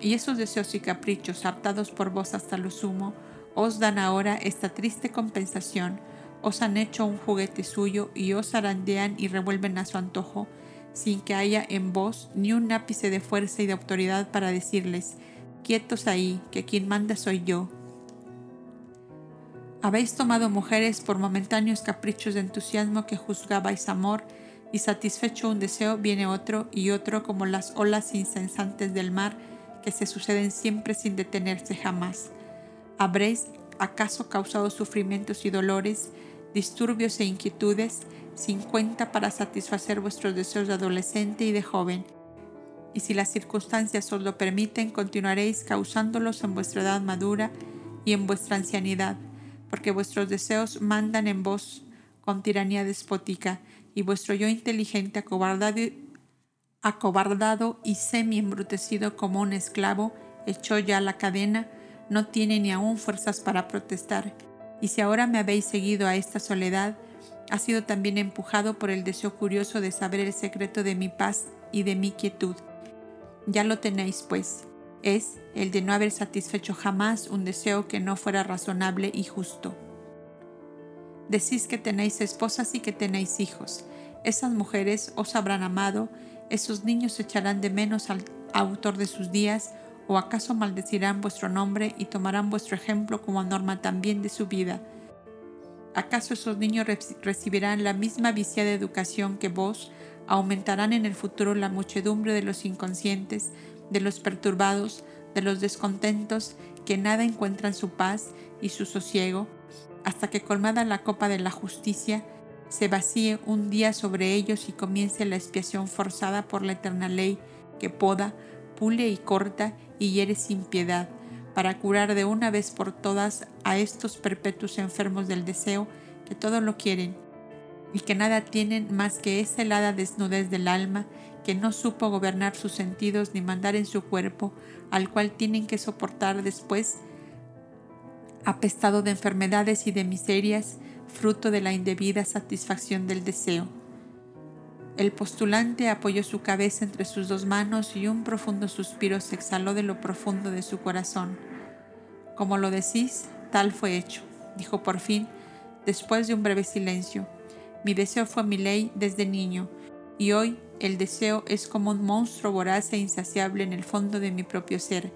Y esos deseos y caprichos, hartados por vos hasta lo sumo, os dan ahora esta triste compensación, os han hecho un juguete suyo y os arandean y revuelven a su antojo, sin que haya en vos ni un ápice de fuerza y de autoridad para decirles, quietos ahí, que quien manda soy yo. Habéis tomado mujeres por momentáneos caprichos de entusiasmo que juzgabais amor, y satisfecho un deseo viene otro y otro como las olas incesantes del mar, que se suceden siempre sin detenerse jamás. ¿Habréis acaso causado sufrimientos y dolores, disturbios e inquietudes sin cuenta para satisfacer vuestros deseos de adolescente y de joven? Y si las circunstancias os lo permiten, continuaréis causándolos en vuestra edad madura y en vuestra ancianidad, porque vuestros deseos mandan en vos con tiranía despótica, y vuestro yo inteligente acobardado acobardado y semi-embrutecido como un esclavo, echó ya la cadena, no tiene ni aún fuerzas para protestar. Y si ahora me habéis seguido a esta soledad, ha sido también empujado por el deseo curioso de saber el secreto de mi paz y de mi quietud. Ya lo tenéis, pues, es el de no haber satisfecho jamás un deseo que no fuera razonable y justo. Decís que tenéis esposas y que tenéis hijos. Esas mujeres os habrán amado esos niños echarán de menos al autor de sus días o acaso maldecirán vuestro nombre y tomarán vuestro ejemplo como norma también de su vida. ¿Acaso esos niños recibirán la misma viciada educación que vos? ¿Aumentarán en el futuro la muchedumbre de los inconscientes, de los perturbados, de los descontentos que nada encuentran su paz y su sosiego, hasta que colmada la copa de la justicia, se vacíe un día sobre ellos y comience la expiación forzada por la eterna ley que poda, pule y corta y hiere sin piedad, para curar de una vez por todas a estos perpetuos enfermos del deseo que todo lo quieren y que nada tienen más que esa helada desnudez del alma que no supo gobernar sus sentidos ni mandar en su cuerpo, al cual tienen que soportar después, apestado de enfermedades y de miserias, fruto de la indebida satisfacción del deseo. El postulante apoyó su cabeza entre sus dos manos y un profundo suspiro se exhaló de lo profundo de su corazón. Como lo decís, tal fue hecho, dijo por fin, después de un breve silencio. Mi deseo fue mi ley desde niño, y hoy el deseo es como un monstruo voraz e insaciable en el fondo de mi propio ser.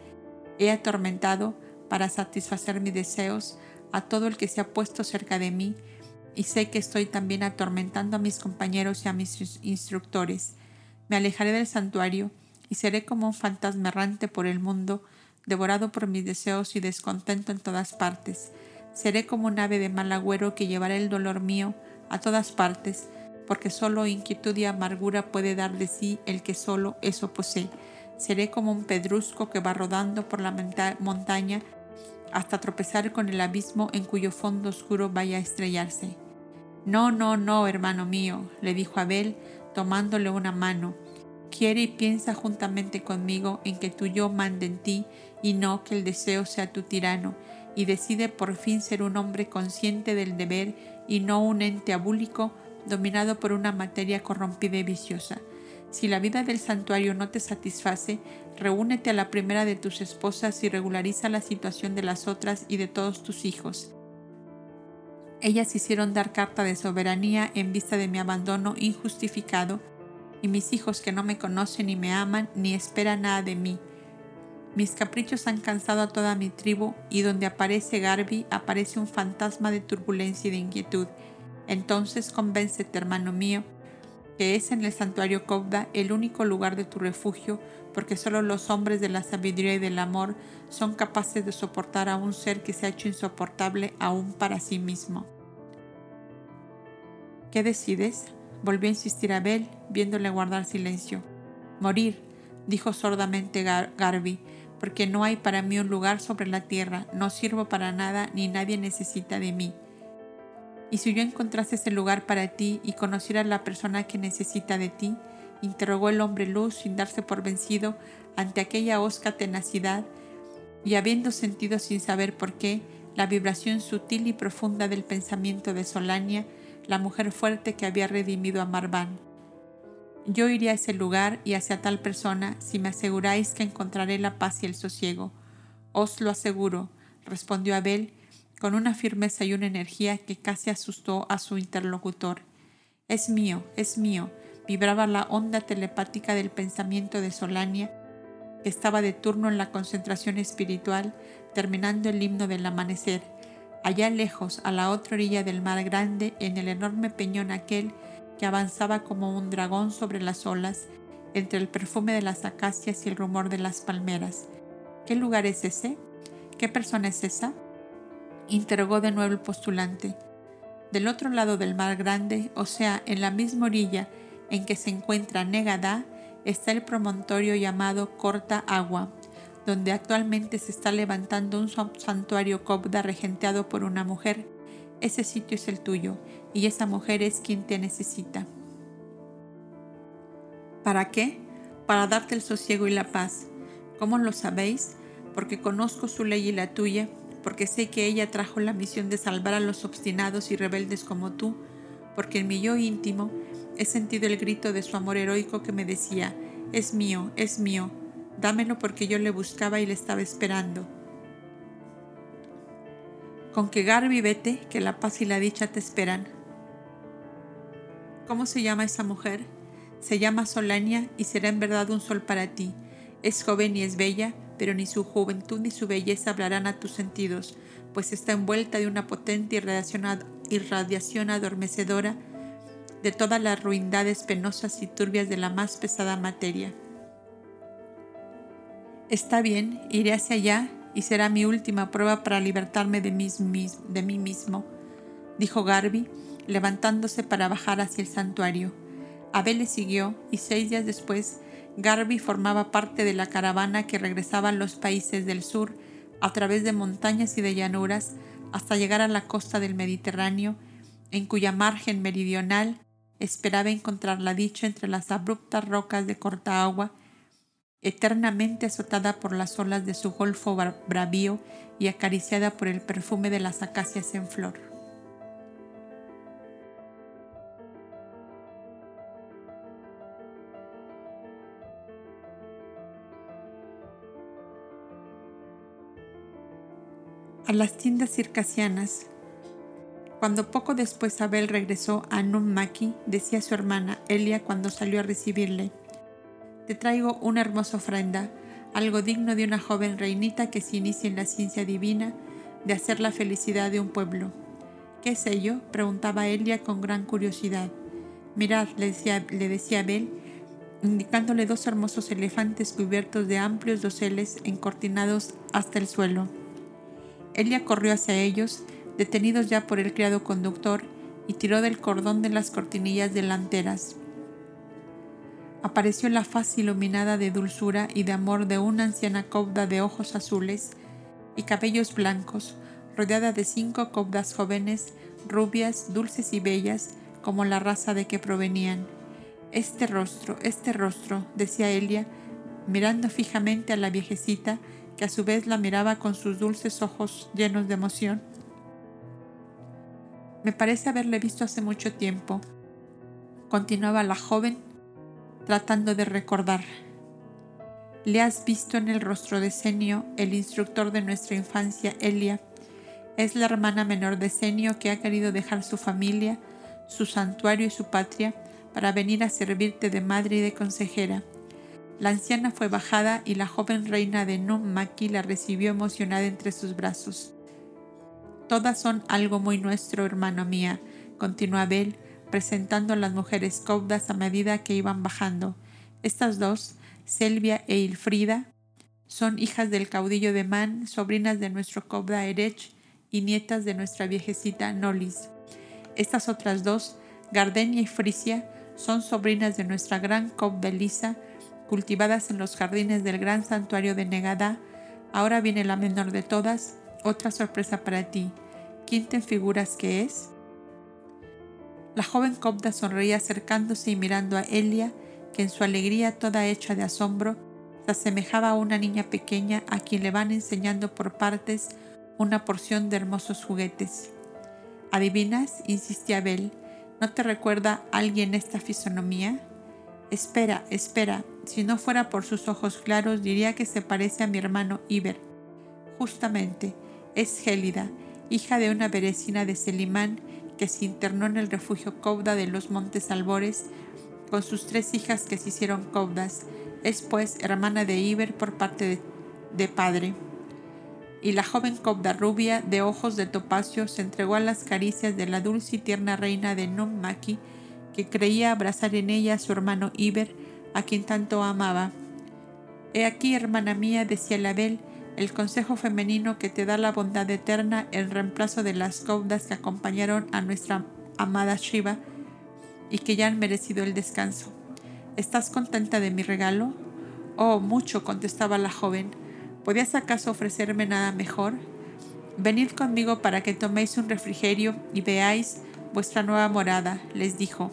He atormentado, para satisfacer mis deseos, a todo el que se ha puesto cerca de mí, y sé que estoy también atormentando a mis compañeros y a mis instructores. Me alejaré del santuario y seré como un fantasma errante por el mundo, devorado por mis deseos y descontento en todas partes. Seré como un ave de mal agüero que llevará el dolor mío a todas partes, porque solo inquietud y amargura puede dar de sí el que solo eso posee. Seré como un pedrusco que va rodando por la montaña hasta tropezar con el abismo en cuyo fondo oscuro vaya a estrellarse. No, no, no, hermano mío, le dijo Abel, tomándole una mano. Quiere y piensa juntamente conmigo en que tu yo mande en ti y no que el deseo sea tu tirano, y decide por fin ser un hombre consciente del deber y no un ente abúlico dominado por una materia corrompida y viciosa. Si la vida del santuario no te satisface, reúnete a la primera de tus esposas y regulariza la situación de las otras y de todos tus hijos. Ellas hicieron dar carta de soberanía en vista de mi abandono injustificado, y mis hijos que no me conocen ni me aman ni esperan nada de mí. Mis caprichos han cansado a toda mi tribu, y donde aparece Garby aparece un fantasma de turbulencia y de inquietud, entonces convéncete, hermano mío, que es en el santuario Kobda el único lugar de tu refugio, porque solo los hombres de la sabiduría y del amor son capaces de soportar a un ser que se ha hecho insoportable aún para sí mismo. ¿Qué decides? volvió a insistir Abel, viéndole guardar silencio. Morir, dijo sordamente Garby, porque no hay para mí un lugar sobre la tierra, no sirvo para nada ni nadie necesita de mí. Y si yo encontrase ese lugar para ti y conociera a la persona que necesita de ti, interrogó el hombre luz sin darse por vencido ante aquella osca tenacidad y habiendo sentido sin saber por qué la vibración sutil y profunda del pensamiento de Solania, la mujer fuerte que había redimido a Marván. Yo iré a ese lugar y hacia tal persona si me aseguráis que encontraré la paz y el sosiego. Os lo aseguro, respondió Abel, con una firmeza y una energía que casi asustó a su interlocutor. Es mío, es mío, vibraba la onda telepática del pensamiento de Solania, que estaba de turno en la concentración espiritual, terminando el himno del amanecer. Allá lejos, a la otra orilla del mar grande, en el enorme peñón aquel que avanzaba como un dragón sobre las olas, entre el perfume de las acacias y el rumor de las palmeras. ¿Qué lugar es ese? ¿Qué persona es esa? Interrogó de nuevo el postulante. Del otro lado del mar grande, o sea, en la misma orilla en que se encuentra Negadá, está el promontorio llamado Corta Agua, donde actualmente se está levantando un santuario Kobda regenteado por una mujer. Ese sitio es el tuyo, y esa mujer es quien te necesita. ¿Para qué? Para darte el sosiego y la paz. ¿Cómo lo sabéis? Porque conozco su ley y la tuya, porque sé que ella trajo la misión de salvar a los obstinados y rebeldes como tú, porque en mi yo íntimo he sentido el grito de su amor heroico que me decía, es mío, es mío, dámelo porque yo le buscaba y le estaba esperando. Con que Garby vete, que la paz y la dicha te esperan. ¿Cómo se llama esa mujer? Se llama Solania y será en verdad un sol para ti. Es joven y es bella, pero ni su juventud ni su belleza hablarán a tus sentidos, pues está envuelta de una potente irradiación adormecedora de todas las ruindades penosas y turbias de la más pesada materia. Está bien, iré hacia allá y será mi última prueba para libertarme de mí, de mí mismo, dijo Garby, levantándose para bajar hacia el santuario. Abel le siguió y seis días después Garby formaba parte de la caravana que regresaba a los países del sur a través de montañas y de llanuras hasta llegar a la costa del Mediterráneo en cuya margen meridional esperaba encontrar la dicha entre las abruptas rocas de corta agua, eternamente azotada por las olas de su golfo bravío y acariciada por el perfume de las acacias en flor. A las tiendas circasianas. Cuando poco después Abel regresó a Nummaki, decía su hermana Elia cuando salió a recibirle, Te traigo una hermosa ofrenda, algo digno de una joven reinita que se inicia en la ciencia divina de hacer la felicidad de un pueblo. ¿Qué es ello? preguntaba Elia con gran curiosidad. Mirad, le decía, le decía Abel, indicándole dos hermosos elefantes cubiertos de amplios doseles encortinados hasta el suelo. Elia corrió hacia ellos, detenidos ya por el criado conductor, y tiró del cordón de las cortinillas delanteras. Apareció la faz iluminada de dulzura y de amor de una anciana cobda de ojos azules y cabellos blancos, rodeada de cinco cobdas jóvenes, rubias, dulces y bellas, como la raza de que provenían. Este rostro, este rostro, decía Elia, mirando fijamente a la viejecita que a su vez la miraba con sus dulces ojos llenos de emoción. Me parece haberle visto hace mucho tiempo, continuaba la joven, tratando de recordar. Le has visto en el rostro de Senio, el instructor de nuestra infancia, Elia. Es la hermana menor de Senio que ha querido dejar su familia, su santuario y su patria para venir a servirte de madre y de consejera. La anciana fue bajada y la joven reina de Maki la recibió emocionada entre sus brazos. Todas son algo muy nuestro, hermano mía, continuó Abel, presentando a las mujeres caudas a medida que iban bajando. Estas dos, Selvia e Ilfrida, son hijas del caudillo de Man, sobrinas de nuestro cobda Erech y nietas de nuestra viejecita Nolis. Estas otras dos, Gardenia y Frisia, son sobrinas de nuestra gran cobda Lisa, cultivadas en los jardines del gran santuario de Negada, ahora viene la menor de todas, otra sorpresa para ti. ¿Quién te figuras que es? La joven copta sonreía acercándose y mirando a Elia, que en su alegría toda hecha de asombro se asemejaba a una niña pequeña a quien le van enseñando por partes una porción de hermosos juguetes. ¿Adivinas? insistía Abel. ¿No te recuerda alguien esta fisonomía? Espera, espera, si no fuera por sus ojos claros diría que se parece a mi hermano Iber. Justamente, es Gélida, hija de una berecina de Selimán que se internó en el refugio Cauda de los Montes Albores con sus tres hijas que se hicieron Caudas. Es pues hermana de Iber por parte de, padre. Y la joven Cauda rubia, de ojos de topacio, se entregó a las caricias de la dulce y tierna reina de Nummaki, que creía abrazar en ella a su hermano Iber, a quien tanto amaba. He aquí, hermana mía, decía Label, el consejo femenino que te da la bondad eterna en reemplazo de las caudas que acompañaron a nuestra amada Shiva y que ya han merecido el descanso. ¿Estás contenta de mi regalo? Oh, mucho, contestaba la joven. ¿Podías acaso ofrecerme nada mejor? Venid conmigo para que toméis un refrigerio y veáis vuestra nueva morada, les dijo.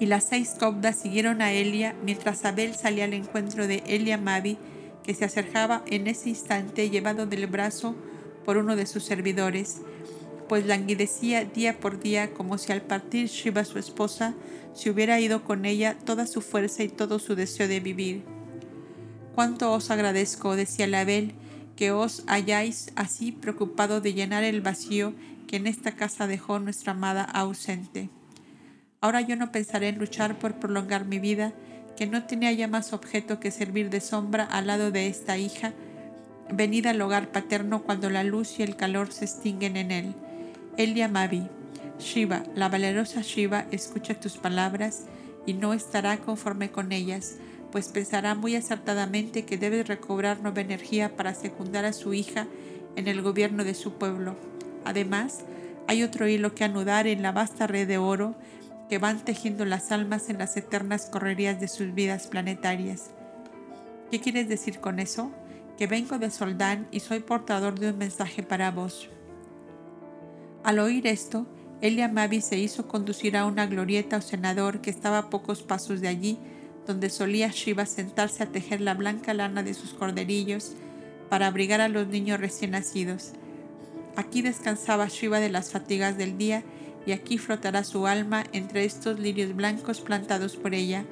Y las seis cobdas siguieron a Elia mientras Abel salía al encuentro de Elia Mavi, que se acercaba en ese instante llevado del brazo por uno de sus servidores, pues languidecía día por día como si al partir Shiva su esposa se hubiera ido con ella toda su fuerza y todo su deseo de vivir. Cuánto os agradezco, decía Abel, que os hayáis así preocupado de llenar el vacío que en esta casa dejó nuestra amada ausente. Ahora yo no pensaré en luchar por prolongar mi vida, que no tenía ya más objeto que servir de sombra al lado de esta hija, venida al hogar paterno cuando la luz y el calor se extinguen en él. Elia Mavi, Shiva, la valerosa Shiva, escucha tus palabras y no estará conforme con ellas, pues pensará muy acertadamente que debe recobrar nueva energía para secundar a su hija en el gobierno de su pueblo. Además, hay otro hilo que anudar en la vasta red de oro que van tejiendo las almas en las eternas correrías de sus vidas planetarias. ¿Qué quieres decir con eso? Que vengo de Soldán y soy portador de un mensaje para vos. Al oír esto, Elia Mavi se hizo conducir a una glorieta o senador que estaba a pocos pasos de allí, donde solía Shiva sentarse a tejer la blanca lana de sus corderillos para abrigar a los niños recién nacidos. Aquí descansaba Shiva de las fatigas del día y aquí flotará su alma entre estos lirios blancos plantados por ella.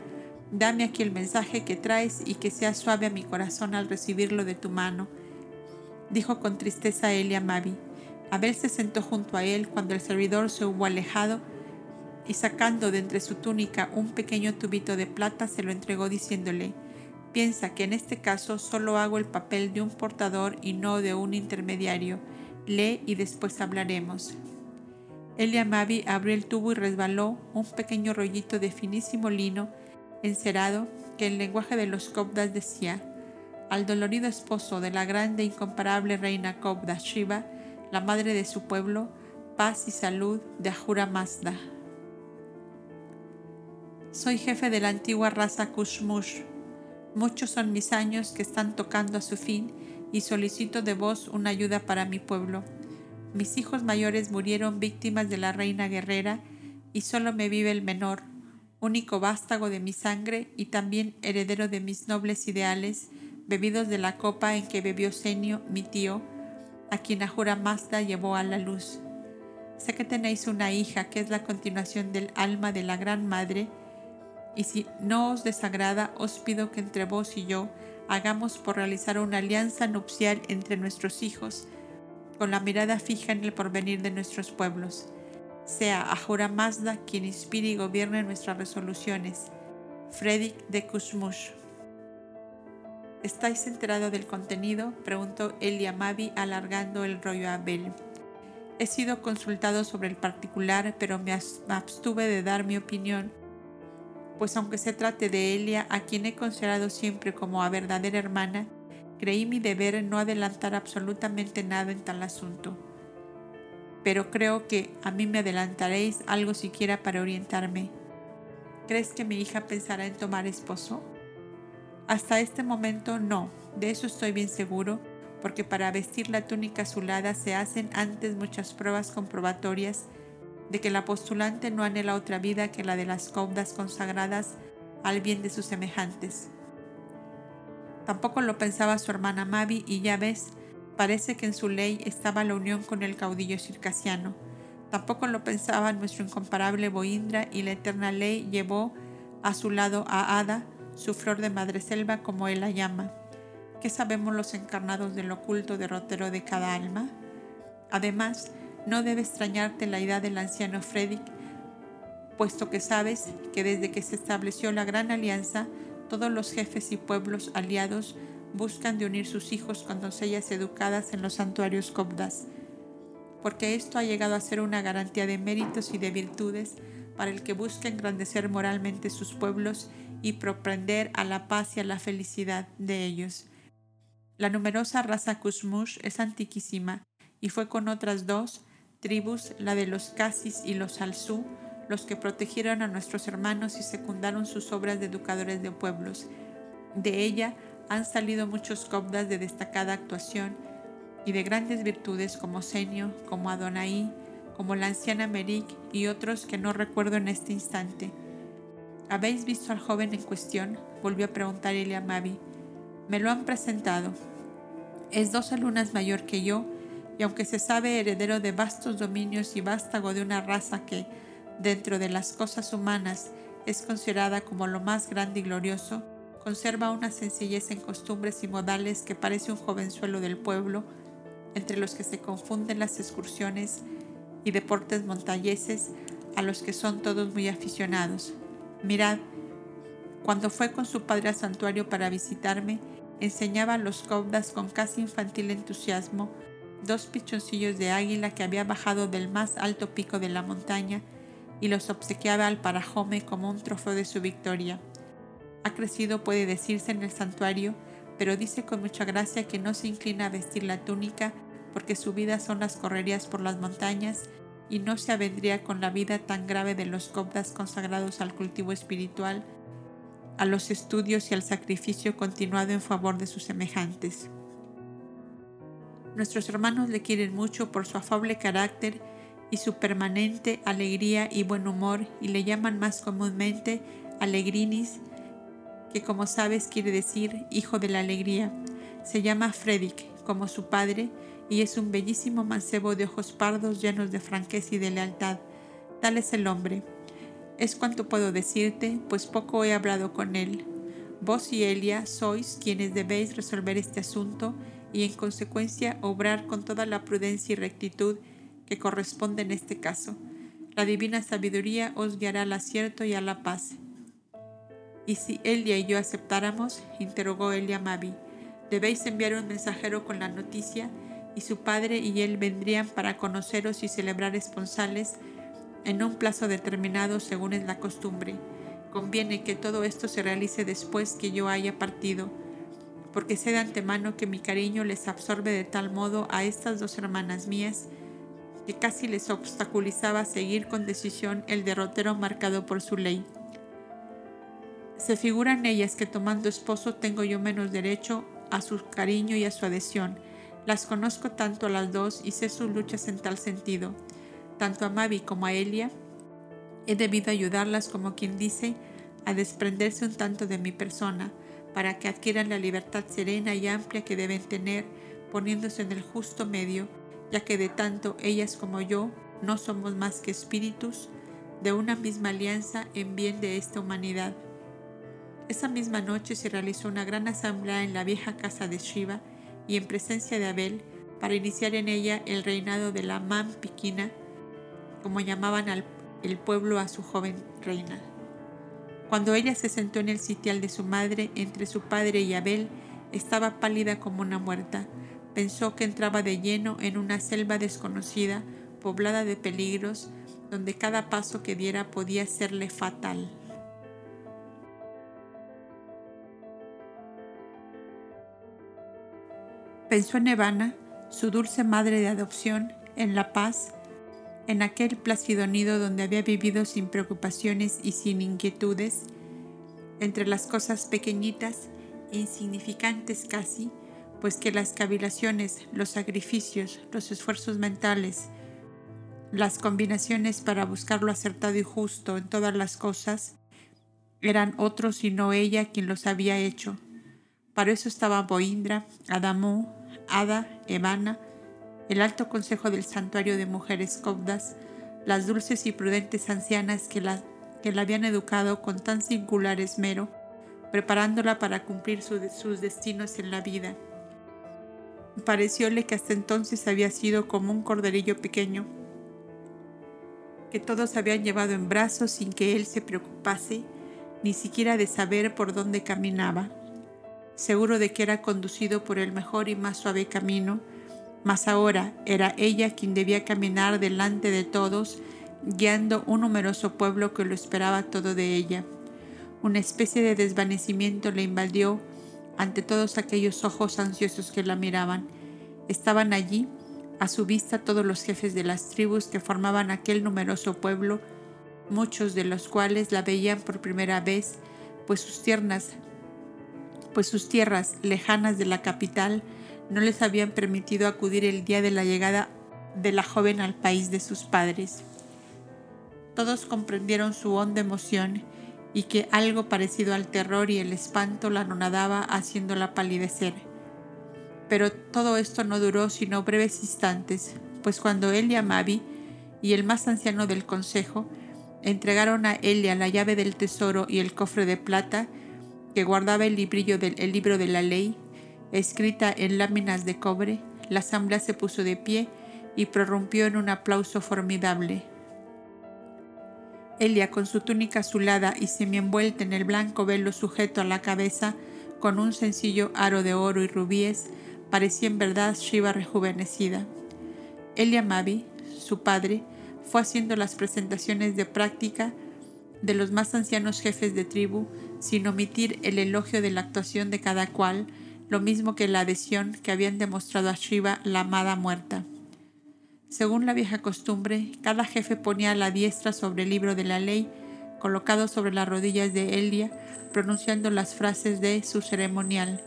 Dame aquí el mensaje que traes y que sea suave a mi corazón al recibirlo de tu mano. Dijo con tristeza Elia Mavi. Abel se sentó junto a él cuando el servidor se hubo alejado y sacando de entre su túnica un pequeño tubito de plata se lo entregó diciéndole, piensa que en este caso solo hago el papel de un portador y no de un intermediario. Lee y después hablaremos. Elia Mavi abrió el tubo y resbaló un pequeño rollito de finísimo lino encerado que en lenguaje de los Kobdas decía, al dolorido esposo de la grande e incomparable reina Kobda Shiva, la madre de su pueblo, paz y salud de Ahura Mazda. Soy jefe de la antigua raza Kushmush. Muchos son mis años que están tocando a su fin y solicito de vos una ayuda para mi pueblo. Mis hijos mayores murieron víctimas de la reina guerrera y solo me vive el menor, único vástago de mi sangre y también heredero de mis nobles ideales, bebidos de la copa en que bebió Senio, mi tío, a quien Ahura Mazda llevó a la luz. Sé que tenéis una hija que es la continuación del alma de la Gran Madre, y si no os desagrada, os pido que entre vos y yo hagamos por realizar una alianza nupcial entre nuestros hijos, con la mirada fija en el porvenir de nuestros pueblos. Sea Ahura Mazda quien inspire y gobierne nuestras resoluciones. Fredrik de Kusmush. ¿Estáis enterado del contenido? preguntó Elia Mavi alargando el rollo a Abel. He sido consultado sobre el particular, pero me abstuve de dar mi opinión, pues aunque se trate de Elia, a quien he considerado siempre como a verdadera hermana, creí mi deber no adelantar absolutamente nada en tal asunto. Pero creo que a mí me adelantaréis algo siquiera para orientarme. ¿Crees que mi hija pensará en tomar esposo? Hasta este momento no, de eso estoy bien seguro, porque para vestir la túnica azulada se hacen antes muchas pruebas comprobatorias de que la postulante no anhela otra vida que la de las caudas consagradas al bien de sus semejantes. Tampoco lo pensaba su hermana Mavi y ya ves, parece que en su ley estaba la unión con el caudillo circasiano. Tampoco lo pensaba nuestro incomparable Boindra y la eterna ley llevó a su lado a Ada, su flor de madreselva como él la llama. ¿Qué sabemos los encarnados del oculto derrotero de cada alma? Además, no debe extrañarte la edad del anciano Fredrik, puesto que sabes que desde que se estableció la gran alianza, todos los jefes y pueblos aliados buscan de unir sus hijos con doncellas educadas en los santuarios copdas, porque esto ha llegado a ser una garantía de méritos y de virtudes para el que busca engrandecer moralmente sus pueblos y propender a la paz y a la felicidad de ellos. La numerosa raza Kuzmush es antiquísima y fue con otras dos tribus, la de los Casis y los Alzú, los que protegieron a nuestros hermanos y secundaron sus obras de educadores de pueblos. De ella han salido muchos cobdas de destacada actuación y de grandes virtudes como Senio, como Adonai, como la anciana Merik y otros que no recuerdo en este instante. ¿Habéis visto al joven en cuestión? volvió a preguntar Elia Mavi. Me lo han presentado. Es doce lunas mayor que yo, y aunque se sabe heredero de vastos dominios y vástago de una raza que, dentro de las cosas humanas, es considerada como lo más grande y glorioso, conserva una sencillez en costumbres y modales que parece un jovenzuelo del pueblo, entre los que se confunden las excursiones y deportes montañeses a los que son todos muy aficionados. Mirad, cuando fue con su padre al santuario para visitarme, enseñaba a los cobdas con casi infantil entusiasmo dos pichoncillos de águila que había bajado del más alto pico de la montaña y los obsequiaba al parajome como un trofeo de su victoria. Ha crecido, puede decirse, en el santuario, pero dice con mucha gracia que no se inclina a vestir la túnica porque su vida son las correrías por las montañas y no se avendría con la vida tan grave de los copdas consagrados al cultivo espiritual, a los estudios y al sacrificio continuado en favor de sus semejantes. Nuestros hermanos le quieren mucho por su afable carácter y su permanente alegría y buen humor y le llaman más comúnmente Alegrinis, que como sabes quiere decir hijo de la alegría. Se llama Fredic, como su padre, y es un bellísimo mancebo de ojos pardos llenos de franqueza y de lealtad. Tal es el hombre. Es cuanto puedo decirte, pues poco he hablado con él. Vos y Elia sois quienes debéis resolver este asunto y en consecuencia obrar con toda la prudencia y rectitud que corresponde en este caso. La divina sabiduría os guiará al acierto y a la paz. ¿Y si Elia y yo aceptáramos? interrogó Elia Mavi. Debéis enviar un mensajero con la noticia y su padre y él vendrían para conoceros y celebrar esponsales en un plazo determinado según es la costumbre. Conviene que todo esto se realice después que yo haya partido, porque sé de antemano que mi cariño les absorbe de tal modo a estas dos hermanas mías que casi les obstaculizaba seguir con decisión el derrotero marcado por su ley. Se figuran ellas que tomando esposo tengo yo menos derecho a su cariño y a su adhesión. Las conozco tanto a las dos y sé sus luchas en tal sentido. Tanto a Mavi como a Elia he debido ayudarlas como quien dice a desprenderse un tanto de mi persona para que adquieran la libertad serena y amplia que deben tener poniéndose en el justo medio ya que de tanto ellas como yo no somos más que espíritus de una misma alianza en bien de esta humanidad. Esa misma noche se realizó una gran asamblea en la vieja casa de Shiva y en presencia de Abel para iniciar en ella el reinado de la Mampiquina, como llamaban al el pueblo a su joven reina. Cuando ella se sentó en el sitial de su madre entre su padre y Abel, estaba pálida como una muerta, Pensó que entraba de lleno en una selva desconocida, poblada de peligros, donde cada paso que diera podía serle fatal. Pensó en Evana, su dulce madre de adopción, en la paz, en aquel plácido nido donde había vivido sin preocupaciones y sin inquietudes, entre las cosas pequeñitas, insignificantes casi, pues que las cavilaciones, los sacrificios, los esfuerzos mentales, las combinaciones para buscar lo acertado y justo en todas las cosas, eran otros y no ella quien los había hecho. Para eso estaba Boindra, Adamú, Ada, Evana, el alto consejo del santuario de mujeres cobdas, las dulces y prudentes ancianas que la, que la habían educado con tan singular esmero, preparándola para cumplir sus destinos en la vida. Parecióle que hasta entonces había sido como un corderillo pequeño, que todos habían llevado en brazos sin que él se preocupase ni siquiera de saber por dónde caminaba, seguro de que era conducido por el mejor y más suave camino, mas ahora era ella quien debía caminar delante de todos, guiando un numeroso pueblo que lo esperaba todo de ella. Una especie de desvanecimiento le invadió ante todos aquellos ojos ansiosos que la miraban. Estaban allí, a su vista, todos los jefes de las tribus que formaban aquel numeroso pueblo, muchos de los cuales la veían por primera vez, pues sus tiernas, pues sus tierras lejanas de la capital no les habían permitido acudir el día de la llegada de la joven al país de sus padres. Todos comprendieron su honda emoción y que algo parecido al terror y el espanto la anonadaba haciéndola palidecer. Pero todo esto no duró sino breves instantes, pues cuando Elia Mavi y el más anciano del consejo entregaron a Elia la llave del tesoro y el cofre de plata que guardaba el, del, el libro de la ley, escrita en láminas de cobre, la asamblea se puso de pie y prorrumpió en un aplauso formidable. Elia, con su túnica azulada y semienvuelta en el blanco velo sujeto a la cabeza con un sencillo aro de oro y rubíes, parecía en verdad Shiva rejuvenecida. Elia Mavi, su padre, fue haciendo las presentaciones de práctica de los más ancianos jefes de tribu, sin omitir el elogio de la actuación de cada cual, lo mismo que la adhesión que habían demostrado a Shiva la amada muerta. Según la vieja costumbre, cada jefe ponía la diestra sobre el libro de la ley, colocado sobre las rodillas de Elia, pronunciando las frases de su ceremonial.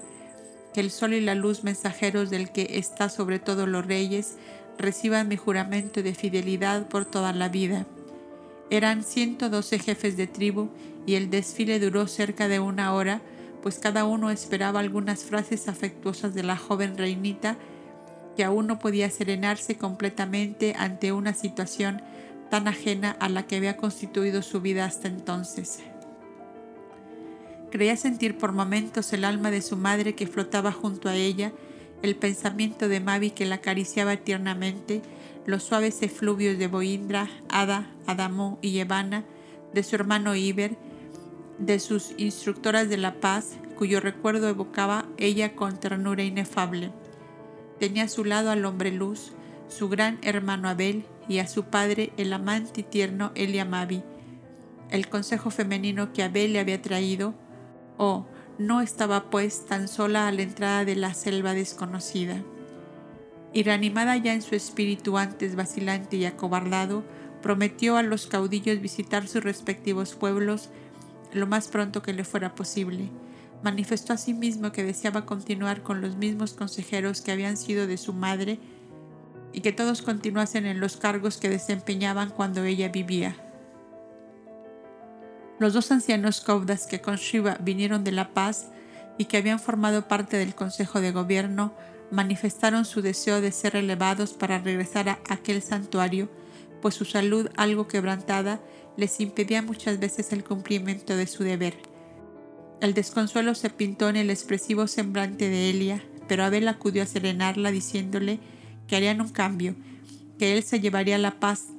Que el sol y la luz mensajeros del que está sobre todos los reyes, reciban mi juramento de fidelidad por toda la vida. Eran 112 jefes de tribu y el desfile duró cerca de una hora, pues cada uno esperaba algunas frases afectuosas de la joven reinita que aún no podía serenarse completamente ante una situación tan ajena a la que había constituido su vida hasta entonces. Creía sentir por momentos el alma de su madre que flotaba junto a ella, el pensamiento de Mavi que la acariciaba tiernamente, los suaves efluvios de Boindra, Ada, Adamo y Evana, de su hermano Iber, de sus instructoras de la paz, cuyo recuerdo evocaba ella con ternura inefable. Tenía a su lado al hombre luz, su gran hermano Abel, y a su padre, el amante y tierno Eliamabi. El consejo femenino que Abel le había traído, oh, no estaba pues tan sola a la entrada de la selva desconocida. Y reanimada ya en su espíritu antes vacilante y acobardado, prometió a los caudillos visitar sus respectivos pueblos lo más pronto que le fuera posible. Manifestó asimismo que deseaba continuar con los mismos consejeros que habían sido de su madre y que todos continuasen en los cargos que desempeñaban cuando ella vivía. Los dos ancianos Kovdas que con Shiva vinieron de La Paz y que habían formado parte del Consejo de Gobierno manifestaron su deseo de ser elevados para regresar a aquel santuario, pues su salud algo quebrantada les impedía muchas veces el cumplimiento de su deber. El desconsuelo se pintó en el expresivo semblante de Elia, pero Abel acudió a serenarla diciéndole que harían un cambio, que él se llevaría la paz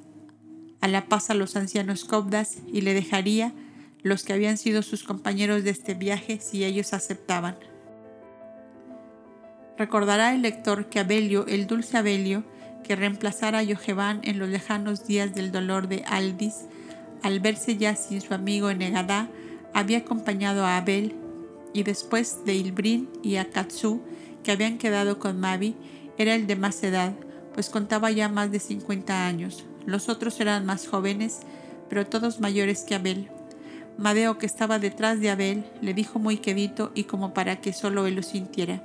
a la paz a los ancianos Cobdas y le dejaría los que habían sido sus compañeros de este viaje si ellos aceptaban. Recordará el lector que Abelio, el dulce Abelio, que reemplazara a Yoheván en los lejanos días del dolor de Aldis, al verse ya sin su amigo en Egadá, había acompañado a Abel y después de Ilbrin y a Katsu, que habían quedado con Mavi, era el de más edad, pues contaba ya más de 50 años. Los otros eran más jóvenes, pero todos mayores que Abel. Madeo, que estaba detrás de Abel, le dijo muy quedito y como para que solo él lo sintiera.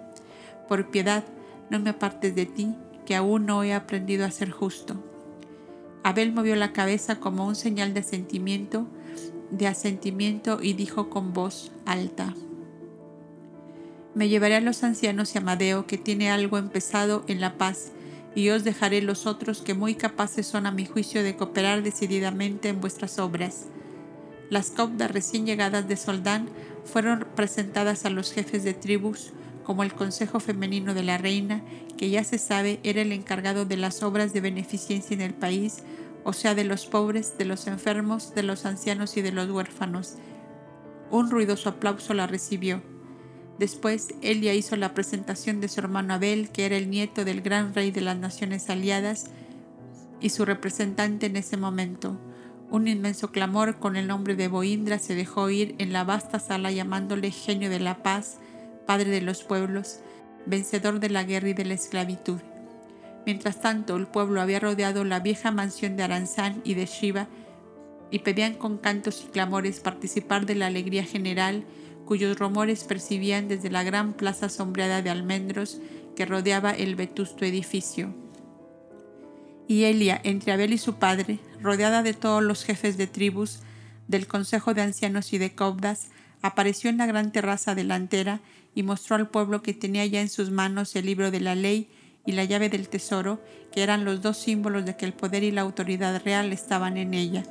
Por piedad, no me apartes de ti, que aún no he aprendido a ser justo. Abel movió la cabeza como un señal de asentimiento, de asentimiento y dijo con voz alta. Me llevaré a los ancianos y Amadeo, que tiene algo empezado en la paz, y os dejaré los otros que muy capaces son a mi juicio de cooperar decididamente en vuestras obras. Las copdas recién llegadas de Soldán fueron presentadas a los jefes de tribus, como el Consejo Femenino de la Reina, que ya se sabe era el encargado de las obras de beneficencia en el país, o sea, de los pobres, de los enfermos, de los ancianos y de los huérfanos. Un ruidoso aplauso la recibió. Después, Elia hizo la presentación de su hermano Abel, que era el nieto del gran rey de las naciones aliadas y su representante en ese momento. Un inmenso clamor con el nombre de Boindra se dejó oír en la vasta sala llamándole genio de la paz, padre de los pueblos, vencedor de la guerra y de la esclavitud. Mientras tanto, el pueblo había rodeado la vieja mansión de Aranzán y de Shiva y pedían con cantos y clamores participar de la alegría general cuyos rumores percibían desde la gran plaza sombreada de almendros que rodeaba el vetusto edificio. Y Elia, entre Abel y su padre, rodeada de todos los jefes de tribus, del consejo de ancianos y de cobdas, apareció en la gran terraza delantera y mostró al pueblo que tenía ya en sus manos el libro de la ley y la llave del tesoro, que eran los dos símbolos de que el poder y la autoridad real estaban en ella.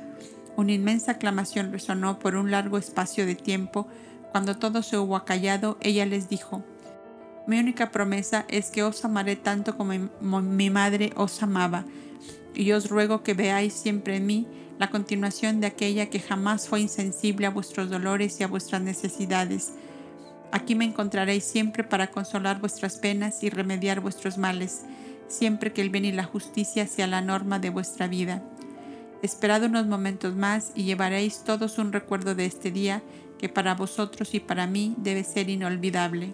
Una inmensa aclamación resonó por un largo espacio de tiempo, cuando todo se hubo acallado, ella les dijo, Mi única promesa es que os amaré tanto como mi madre os amaba, y os ruego que veáis siempre en mí la continuación de aquella que jamás fue insensible a vuestros dolores y a vuestras necesidades. Aquí me encontraréis siempre para consolar vuestras penas y remediar vuestros males, siempre que el bien y la justicia sea la norma de vuestra vida. Esperad unos momentos más y llevaréis todos un recuerdo de este día que para vosotros y para mí debe ser inolvidable.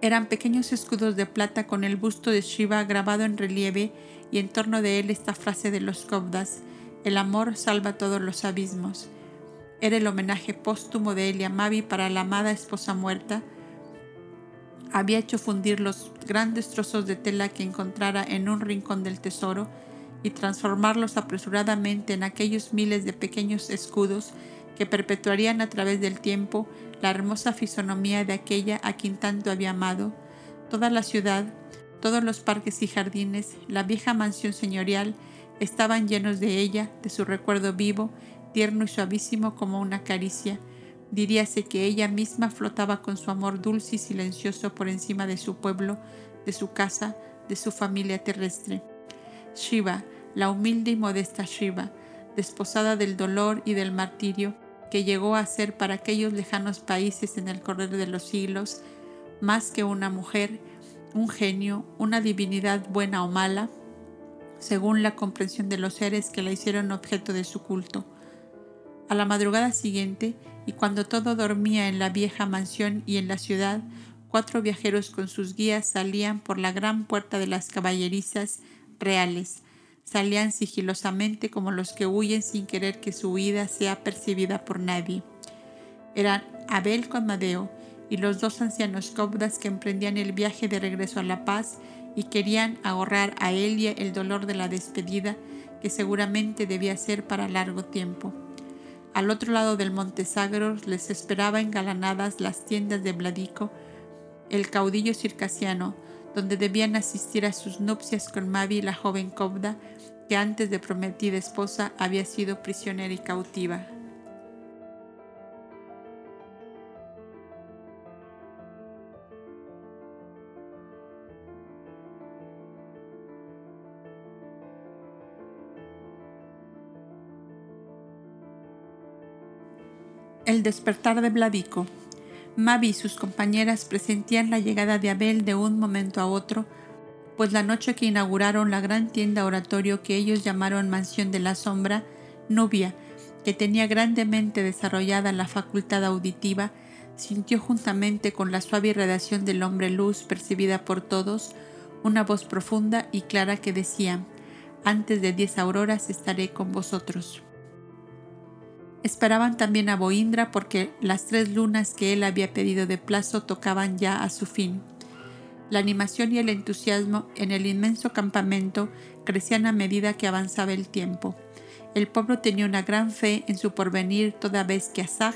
Eran pequeños escudos de plata con el busto de Shiva grabado en relieve y en torno de él esta frase de los Kovdas, el amor salva todos los abismos. Era el homenaje póstumo de Elia Mavi para la amada esposa muerta, había hecho fundir los grandes trozos de tela que encontrara en un rincón del tesoro y transformarlos apresuradamente en aquellos miles de pequeños escudos que perpetuarían a través del tiempo la hermosa fisonomía de aquella a quien tanto había amado, toda la ciudad, todos los parques y jardines, la vieja mansión señorial, estaban llenos de ella, de su recuerdo vivo, tierno y suavísimo como una caricia, Diríase que ella misma flotaba con su amor dulce y silencioso por encima de su pueblo, de su casa, de su familia terrestre. Shiva, la humilde y modesta Shiva, desposada del dolor y del martirio, que llegó a ser para aquellos lejanos países en el correr de los siglos, más que una mujer, un genio, una divinidad buena o mala, según la comprensión de los seres que la hicieron objeto de su culto. A la madrugada siguiente, y cuando todo dormía en la vieja mansión y en la ciudad, cuatro viajeros con sus guías salían por la gran puerta de las caballerizas reales. Salían sigilosamente como los que huyen sin querer que su huida sea percibida por nadie. Eran Abel con Madeo y los dos ancianos cobdas que emprendían el viaje de regreso a La Paz y querían ahorrar a Elia el dolor de la despedida que seguramente debía ser para largo tiempo. Al otro lado del monte Sagros les esperaba engalanadas las tiendas de Bladico, el caudillo circasiano, donde debían asistir a sus nupcias con Mavi, la joven cobda, que antes de prometida esposa había sido prisionera y cautiva. El despertar de Bladico. Mavi y sus compañeras presentían la llegada de Abel de un momento a otro, pues la noche que inauguraron la gran tienda oratorio que ellos llamaron Mansión de la Sombra, Nubia, que tenía grandemente desarrollada la facultad auditiva, sintió juntamente con la suave irradiación del hombre luz percibida por todos, una voz profunda y clara que decía, antes de diez auroras estaré con vosotros. Esperaban también a Boindra porque las tres lunas que él había pedido de plazo tocaban ya a su fin. La animación y el entusiasmo en el inmenso campamento crecían a medida que avanzaba el tiempo. El pueblo tenía una gran fe en su porvenir toda vez que Asaj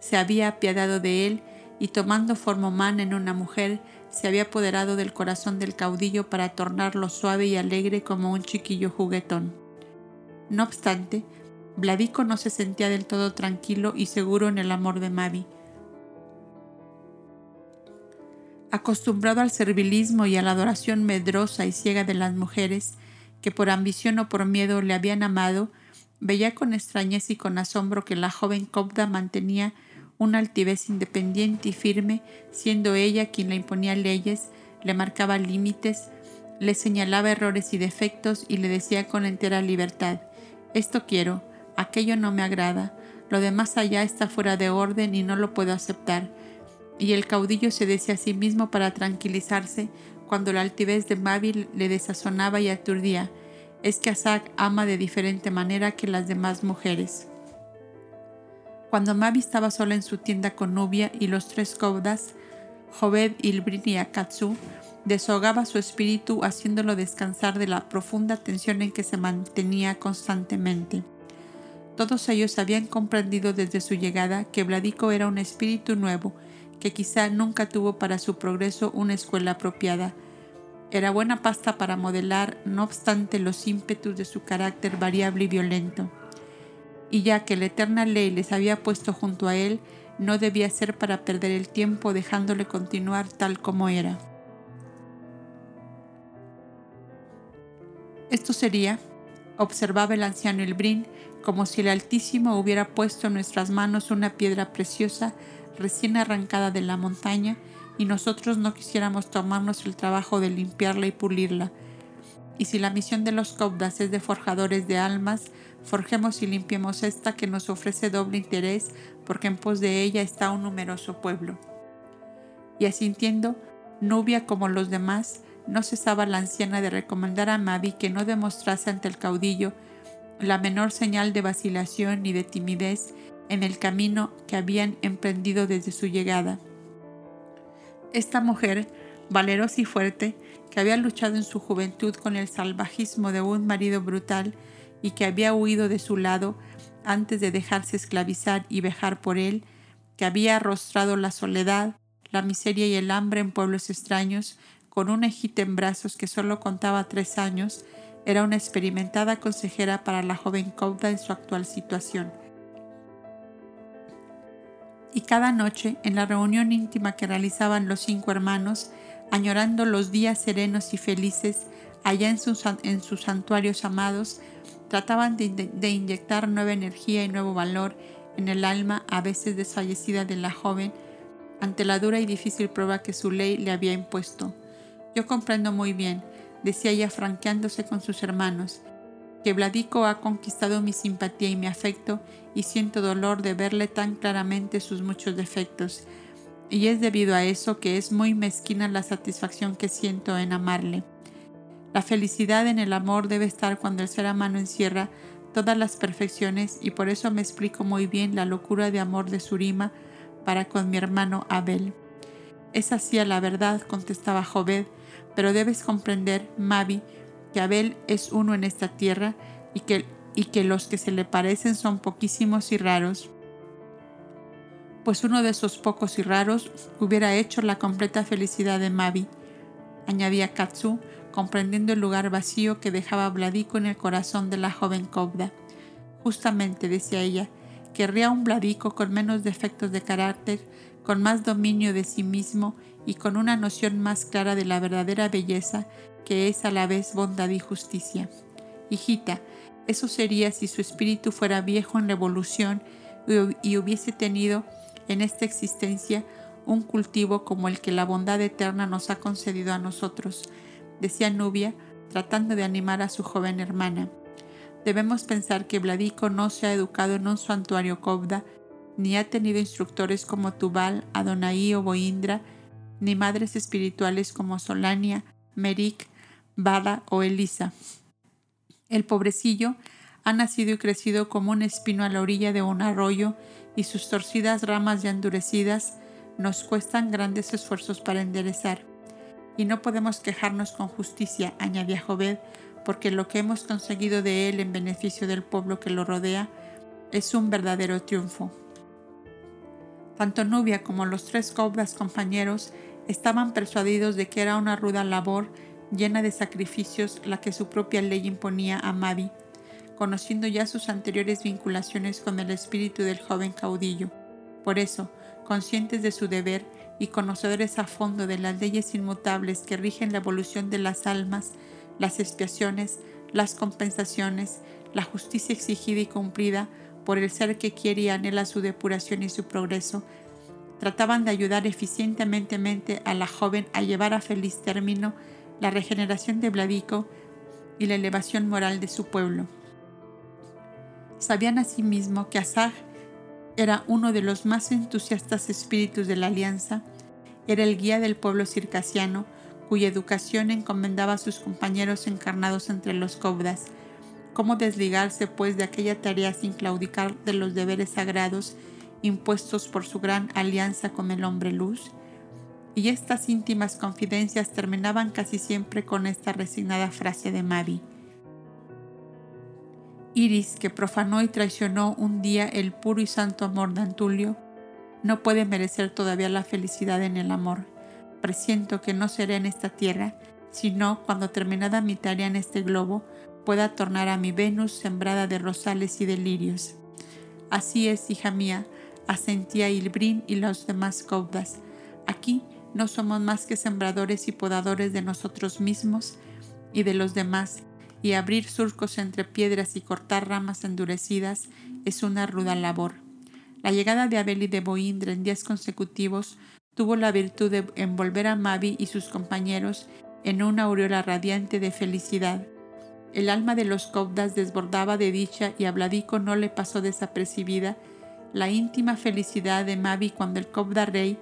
se había apiadado de él y tomando forma humana en una mujer, se había apoderado del corazón del caudillo para tornarlo suave y alegre como un chiquillo juguetón. No obstante, Vladico no se sentía del todo tranquilo y seguro en el amor de Mavi. Acostumbrado al servilismo y a la adoración medrosa y ciega de las mujeres, que por ambición o por miedo le habían amado, veía con extrañeza y con asombro que la joven Cobda mantenía una altivez independiente y firme, siendo ella quien le imponía leyes, le marcaba límites, le señalaba errores y defectos y le decía con entera libertad, esto quiero, aquello no me agrada, lo de más allá está fuera de orden y no lo puedo aceptar. Y el caudillo se decía a sí mismo para tranquilizarse cuando la altivez de Mavi le desazonaba y aturdía. Es que Asak ama de diferente manera que las demás mujeres. Cuando Mavi estaba sola en su tienda con Nubia y los tres caudas, Joved, Ilbrin y Akatsu, desahogaba su espíritu haciéndolo descansar de la profunda tensión en que se mantenía constantemente. Todos ellos habían comprendido desde su llegada que Vladico era un espíritu nuevo, que quizá nunca tuvo para su progreso una escuela apropiada. Era buena pasta para modelar, no obstante los ímpetus de su carácter variable y violento. Y ya que la eterna ley les había puesto junto a él, no debía ser para perder el tiempo dejándole continuar tal como era. Esto sería, observaba el anciano Elbrin, como si el Altísimo hubiera puesto en nuestras manos una piedra preciosa recién arrancada de la montaña y nosotros no quisiéramos tomarnos el trabajo de limpiarla y pulirla. Y si la misión de los cobdas es de forjadores de almas, forjemos y limpiemos esta que nos ofrece doble interés porque en pos de ella está un numeroso pueblo. Y asintiendo, Nubia como los demás, no cesaba la anciana de recomendar a Mavi que no demostrase ante el caudillo la menor señal de vacilación ni de timidez en el camino que habían emprendido desde su llegada. Esta mujer, valerosa y fuerte, que había luchado en su juventud con el salvajismo de un marido brutal y que había huido de su lado antes de dejarse esclavizar y vejar por él, que había arrostrado la soledad, la miseria y el hambre en pueblos extraños, con una hijita en brazos que solo contaba tres años, era una experimentada consejera para la joven Cauda en su actual situación. Y cada noche, en la reunión íntima que realizaban los cinco hermanos, añorando los días serenos y felices allá en sus, en sus santuarios amados, trataban de, de inyectar nueva energía y nuevo valor en el alma a veces desfallecida de la joven ante la dura y difícil prueba que su ley le había impuesto. Yo comprendo muy bien, decía ella franqueándose con sus hermanos, que Vladico ha conquistado mi simpatía y mi afecto y siento dolor de verle tan claramente sus muchos defectos. Y es debido a eso que es muy mezquina la satisfacción que siento en amarle. La felicidad en el amor debe estar cuando el ser amado encierra todas las perfecciones y por eso me explico muy bien la locura de amor de Surima para con mi hermano Abel. Es así a la verdad, contestaba Joved, pero debes comprender, Mavi, que Abel es uno en esta tierra y que, y que los que se le parecen son poquísimos y raros. Pues uno de esos pocos y raros hubiera hecho la completa felicidad de Mavi, añadía Katsu, comprendiendo el lugar vacío que dejaba Vladico en el corazón de la joven Kobda. Justamente, decía ella, querría un Vladico con menos defectos de carácter, con más dominio de sí mismo y con una noción más clara de la verdadera belleza que es a la vez bondad y justicia. Hijita, eso sería si su espíritu fuera viejo en revolución y hubiese tenido en esta existencia un cultivo como el que la bondad eterna nos ha concedido a nosotros, decía Nubia, tratando de animar a su joven hermana. Debemos pensar que Vladico no se ha educado en un santuario Kobda, ni ha tenido instructores como Tubal, Adonai o Boindra, ni madres espirituales como Solania, Merik, Bada o Elisa. El pobrecillo ha nacido y crecido como un espino a la orilla de un arroyo y sus torcidas ramas ya endurecidas nos cuestan grandes esfuerzos para enderezar y no podemos quejarnos con justicia, añadía Joved, porque lo que hemos conseguido de él en beneficio del pueblo que lo rodea es un verdadero triunfo. Tanto Nubia como los tres cobras compañeros estaban persuadidos de que era una ruda labor llena de sacrificios la que su propia ley imponía a Mavi, conociendo ya sus anteriores vinculaciones con el espíritu del joven caudillo. Por eso, conscientes de su deber, y conocedores a fondo de las leyes inmutables que rigen la evolución de las almas, las expiaciones, las compensaciones, la justicia exigida y cumplida por el ser que quiere y anhela su depuración y su progreso, trataban de ayudar eficientemente a la joven a llevar a feliz término la regeneración de Vladico y la elevación moral de su pueblo. Sabían asimismo que Asaj era uno de los más entusiastas espíritus de la alianza, era el guía del pueblo circasiano, cuya educación encomendaba a sus compañeros encarnados entre los cobras. Cómo desligarse, pues, de aquella tarea sin claudicar de los deberes sagrados impuestos por su gran alianza con el hombre luz. Y estas íntimas confidencias terminaban casi siempre con esta resignada frase de Mavi. Iris, que profanó y traicionó un día el puro y santo amor de Antulio, no puede merecer todavía la felicidad en el amor. Presiento que no será en esta tierra, sino cuando terminada mi tarea en este globo, pueda tornar a mi Venus sembrada de rosales y de lirios. Así es, hija mía, asentía Ilbrin y los demás caudas. Aquí no somos más que sembradores y podadores de nosotros mismos y de los demás, y abrir surcos entre piedras y cortar ramas endurecidas es una ruda labor. La llegada de Abel y de Boindra en días consecutivos tuvo la virtud de envolver a Mavi y sus compañeros en una aureola radiante de felicidad. El alma de los cobdas desbordaba de dicha y a Bladico no le pasó desapercibida la íntima felicidad de Mavi cuando el cobda rey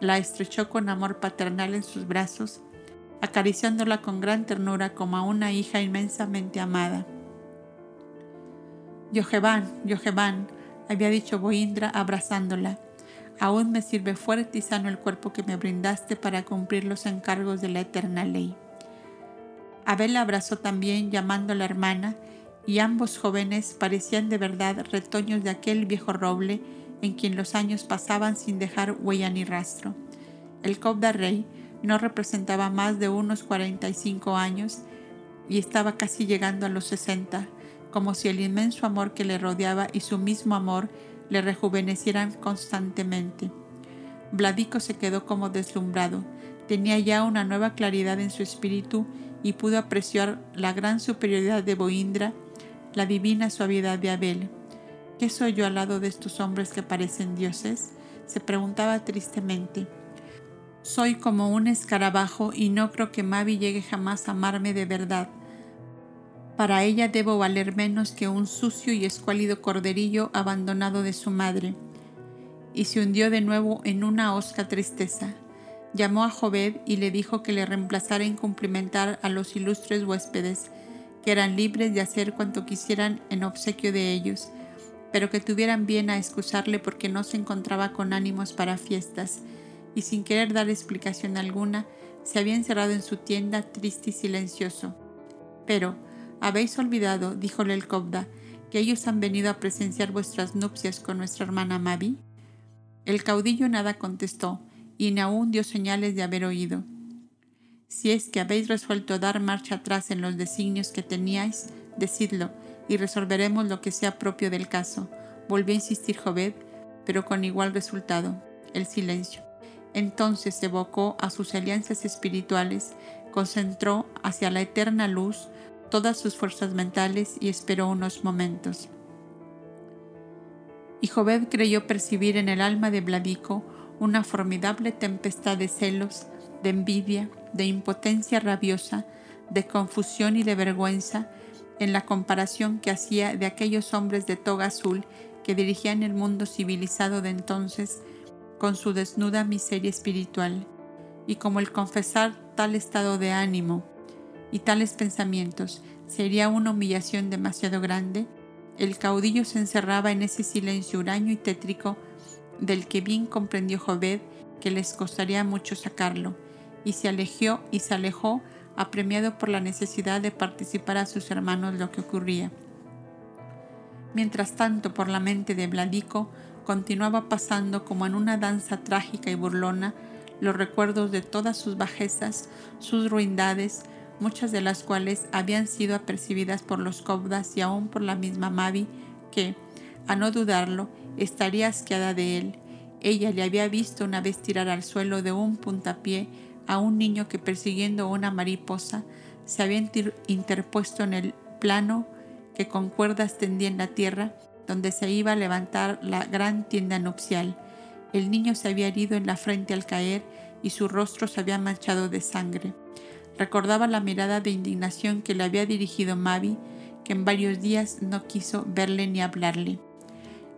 la estrechó con amor paternal en sus brazos acariciándola con gran ternura como a una hija inmensamente amada. Yojevan, Yojevan, había dicho Boindra abrazándola. aún me sirve fuerte y sano el cuerpo que me brindaste para cumplir los encargos de la eterna ley. Abel la abrazó también llamando a la hermana, y ambos jóvenes parecían de verdad retoños de aquel viejo roble en quien los años pasaban sin dejar huella ni rastro. El Cobda Rey no representaba más de unos 45 años y estaba casi llegando a los 60, como si el inmenso amor que le rodeaba y su mismo amor le rejuvenecieran constantemente. Vladico se quedó como deslumbrado, tenía ya una nueva claridad en su espíritu y pudo apreciar la gran superioridad de Boindra, la divina suavidad de Abel. ¿Qué soy yo al lado de estos hombres que parecen dioses? se preguntaba tristemente. Soy como un escarabajo y no creo que Mavi llegue jamás a amarme de verdad. Para ella debo valer menos que un sucio y escuálido corderillo abandonado de su madre. Y se hundió de nuevo en una hosca tristeza llamó a Joved y le dijo que le reemplazara en cumplimentar a los ilustres huéspedes, que eran libres de hacer cuanto quisieran en obsequio de ellos, pero que tuvieran bien a excusarle porque no se encontraba con ánimos para fiestas, y sin querer dar explicación alguna, se había encerrado en su tienda triste y silencioso. Pero, habéis olvidado, díjole el Cobda, que ellos han venido a presenciar vuestras nupcias con nuestra hermana Mavi. El caudillo nada contestó, y aún dio señales de haber oído. Si es que habéis resuelto dar marcha atrás en los designios que teníais, decidlo, y resolveremos lo que sea propio del caso. Volvió a insistir Joved, pero con igual resultado, el silencio. Entonces evocó a sus alianzas espirituales, concentró hacia la eterna luz todas sus fuerzas mentales y esperó unos momentos. Y Joved creyó percibir en el alma de Vladico una formidable tempestad de celos, de envidia, de impotencia rabiosa, de confusión y de vergüenza en la comparación que hacía de aquellos hombres de toga azul que dirigían el mundo civilizado de entonces con su desnuda miseria espiritual, y como el confesar tal estado de ánimo y tales pensamientos sería una humillación demasiado grande, el caudillo se encerraba en ese silencio huraño y tétrico del que bien comprendió Joved que les costaría mucho sacarlo, y se alejó y se alejó apremiado por la necesidad de participar a sus hermanos lo que ocurría. Mientras tanto, por la mente de Vladico continuaba pasando como en una danza trágica y burlona los recuerdos de todas sus bajezas, sus ruindades, muchas de las cuales habían sido apercibidas por los cobdas y aún por la misma Mavi, que, a no dudarlo, estaría asqueada de él. Ella le había visto una vez tirar al suelo de un puntapié a un niño que persiguiendo una mariposa se había interpuesto en el plano que con cuerdas tendía en la tierra donde se iba a levantar la gran tienda nupcial. El niño se había herido en la frente al caer y su rostro se había manchado de sangre. Recordaba la mirada de indignación que le había dirigido Mavi, que en varios días no quiso verle ni hablarle.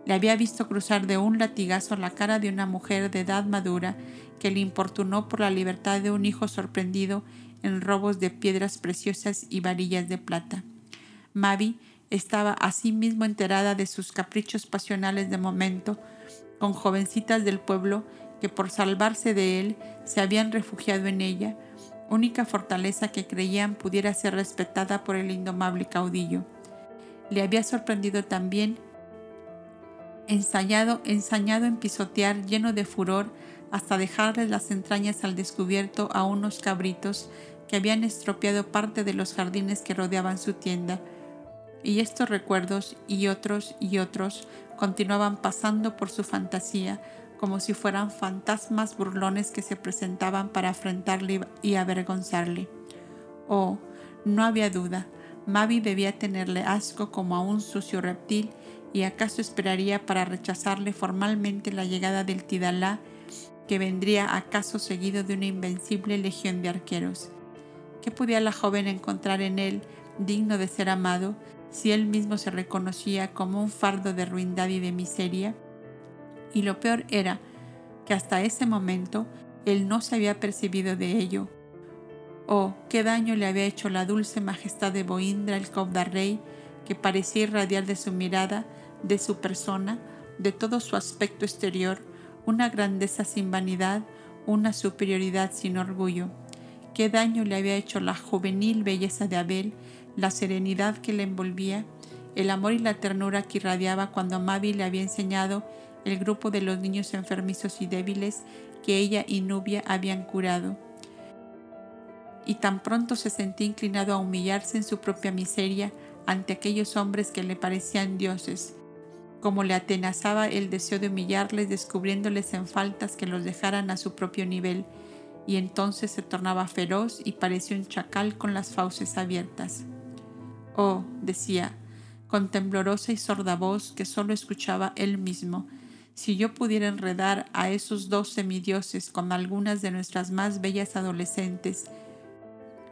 Le había visto cruzar de un latigazo la cara de una mujer de edad madura que le importunó por la libertad de un hijo sorprendido en robos de piedras preciosas y varillas de plata. Mavi estaba asimismo enterada de sus caprichos pasionales de momento, con jovencitas del pueblo que por salvarse de él se habían refugiado en ella, única fortaleza que creían pudiera ser respetada por el indomable caudillo. Le había sorprendido también ensayado, ensañado en pisotear, lleno de furor, hasta dejarles las entrañas al descubierto a unos cabritos que habían estropeado parte de los jardines que rodeaban su tienda. Y estos recuerdos y otros y otros continuaban pasando por su fantasía como si fueran fantasmas burlones que se presentaban para afrentarle y avergonzarle. Oh, no había duda, Mavi debía tenerle asco como a un sucio reptil y acaso esperaría para rechazarle formalmente la llegada del Tidalá, que vendría acaso seguido de una invencible legión de arqueros. ¿Qué podía la joven encontrar en él digno de ser amado si él mismo se reconocía como un fardo de ruindad y de miseria? Y lo peor era que hasta ese momento él no se había percibido de ello. Oh, qué daño le había hecho la dulce majestad de Boindra el Rey, que parecía irradiar de su mirada de su persona, de todo su aspecto exterior, una grandeza sin vanidad, una superioridad sin orgullo. Qué daño le había hecho la juvenil belleza de Abel, la serenidad que le envolvía, el amor y la ternura que irradiaba cuando Mavi le había enseñado el grupo de los niños enfermizos y débiles que ella y Nubia habían curado. Y tan pronto se sentía inclinado a humillarse en su propia miseria ante aquellos hombres que le parecían dioses, como le atenazaba el deseo de humillarles descubriéndoles en faltas que los dejaran a su propio nivel, y entonces se tornaba feroz y parecía un chacal con las fauces abiertas. Oh, decía, con temblorosa y sorda voz que sólo escuchaba él mismo, si yo pudiera enredar a esos dos semidioses con algunas de nuestras más bellas adolescentes,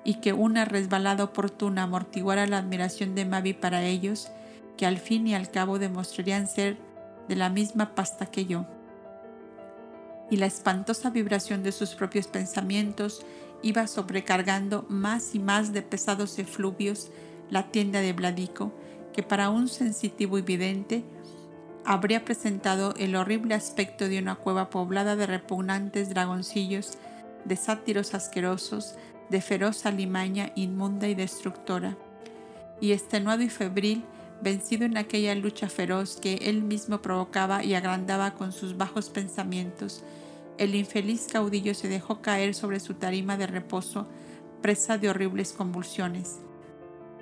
y que una resbalada oportuna amortiguara la admiración de Mavi para ellos, que al fin y al cabo demostrarían ser de la misma pasta que yo. Y la espantosa vibración de sus propios pensamientos iba sobrecargando más y más de pesados efluvios la tienda de Bladico, que para un sensitivo y vidente habría presentado el horrible aspecto de una cueva poblada de repugnantes dragoncillos, de sátiros asquerosos, de feroz alimaña inmunda y destructora. Y extenuado y febril, vencido en aquella lucha feroz que él mismo provocaba y agrandaba con sus bajos pensamientos, el infeliz caudillo se dejó caer sobre su tarima de reposo, presa de horribles convulsiones.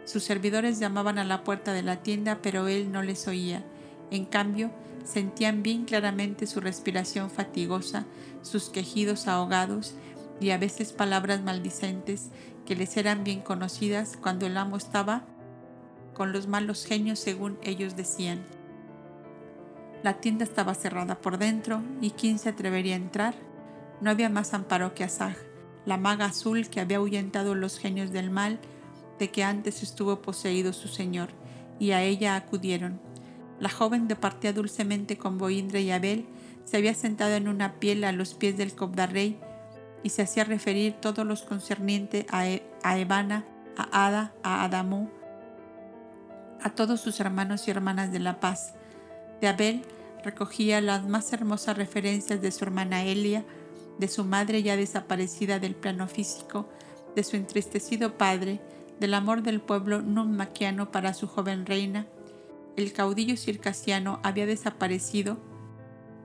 Sus servidores llamaban a la puerta de la tienda, pero él no les oía. En cambio, sentían bien claramente su respiración fatigosa, sus quejidos ahogados y a veces palabras maldicentes que les eran bien conocidas cuando el amo estaba con los malos genios según ellos decían. La tienda estaba cerrada por dentro y ¿quién se atrevería a entrar? No había más amparo que Asaj, la maga azul que había ahuyentado los genios del mal de que antes estuvo poseído su señor, y a ella acudieron. La joven departía dulcemente con Boindre y Abel, se había sentado en una piel a los pies del Cobdarrey y se hacía referir todo lo concerniente a, e, a Evana, a Ada, a Adamú, a todos sus hermanos y hermanas de la paz. De Abel recogía las más hermosas referencias de su hermana Elia, de su madre ya desaparecida del plano físico, de su entristecido padre, del amor del pueblo nummaquiano para su joven reina. El caudillo circasiano había desaparecido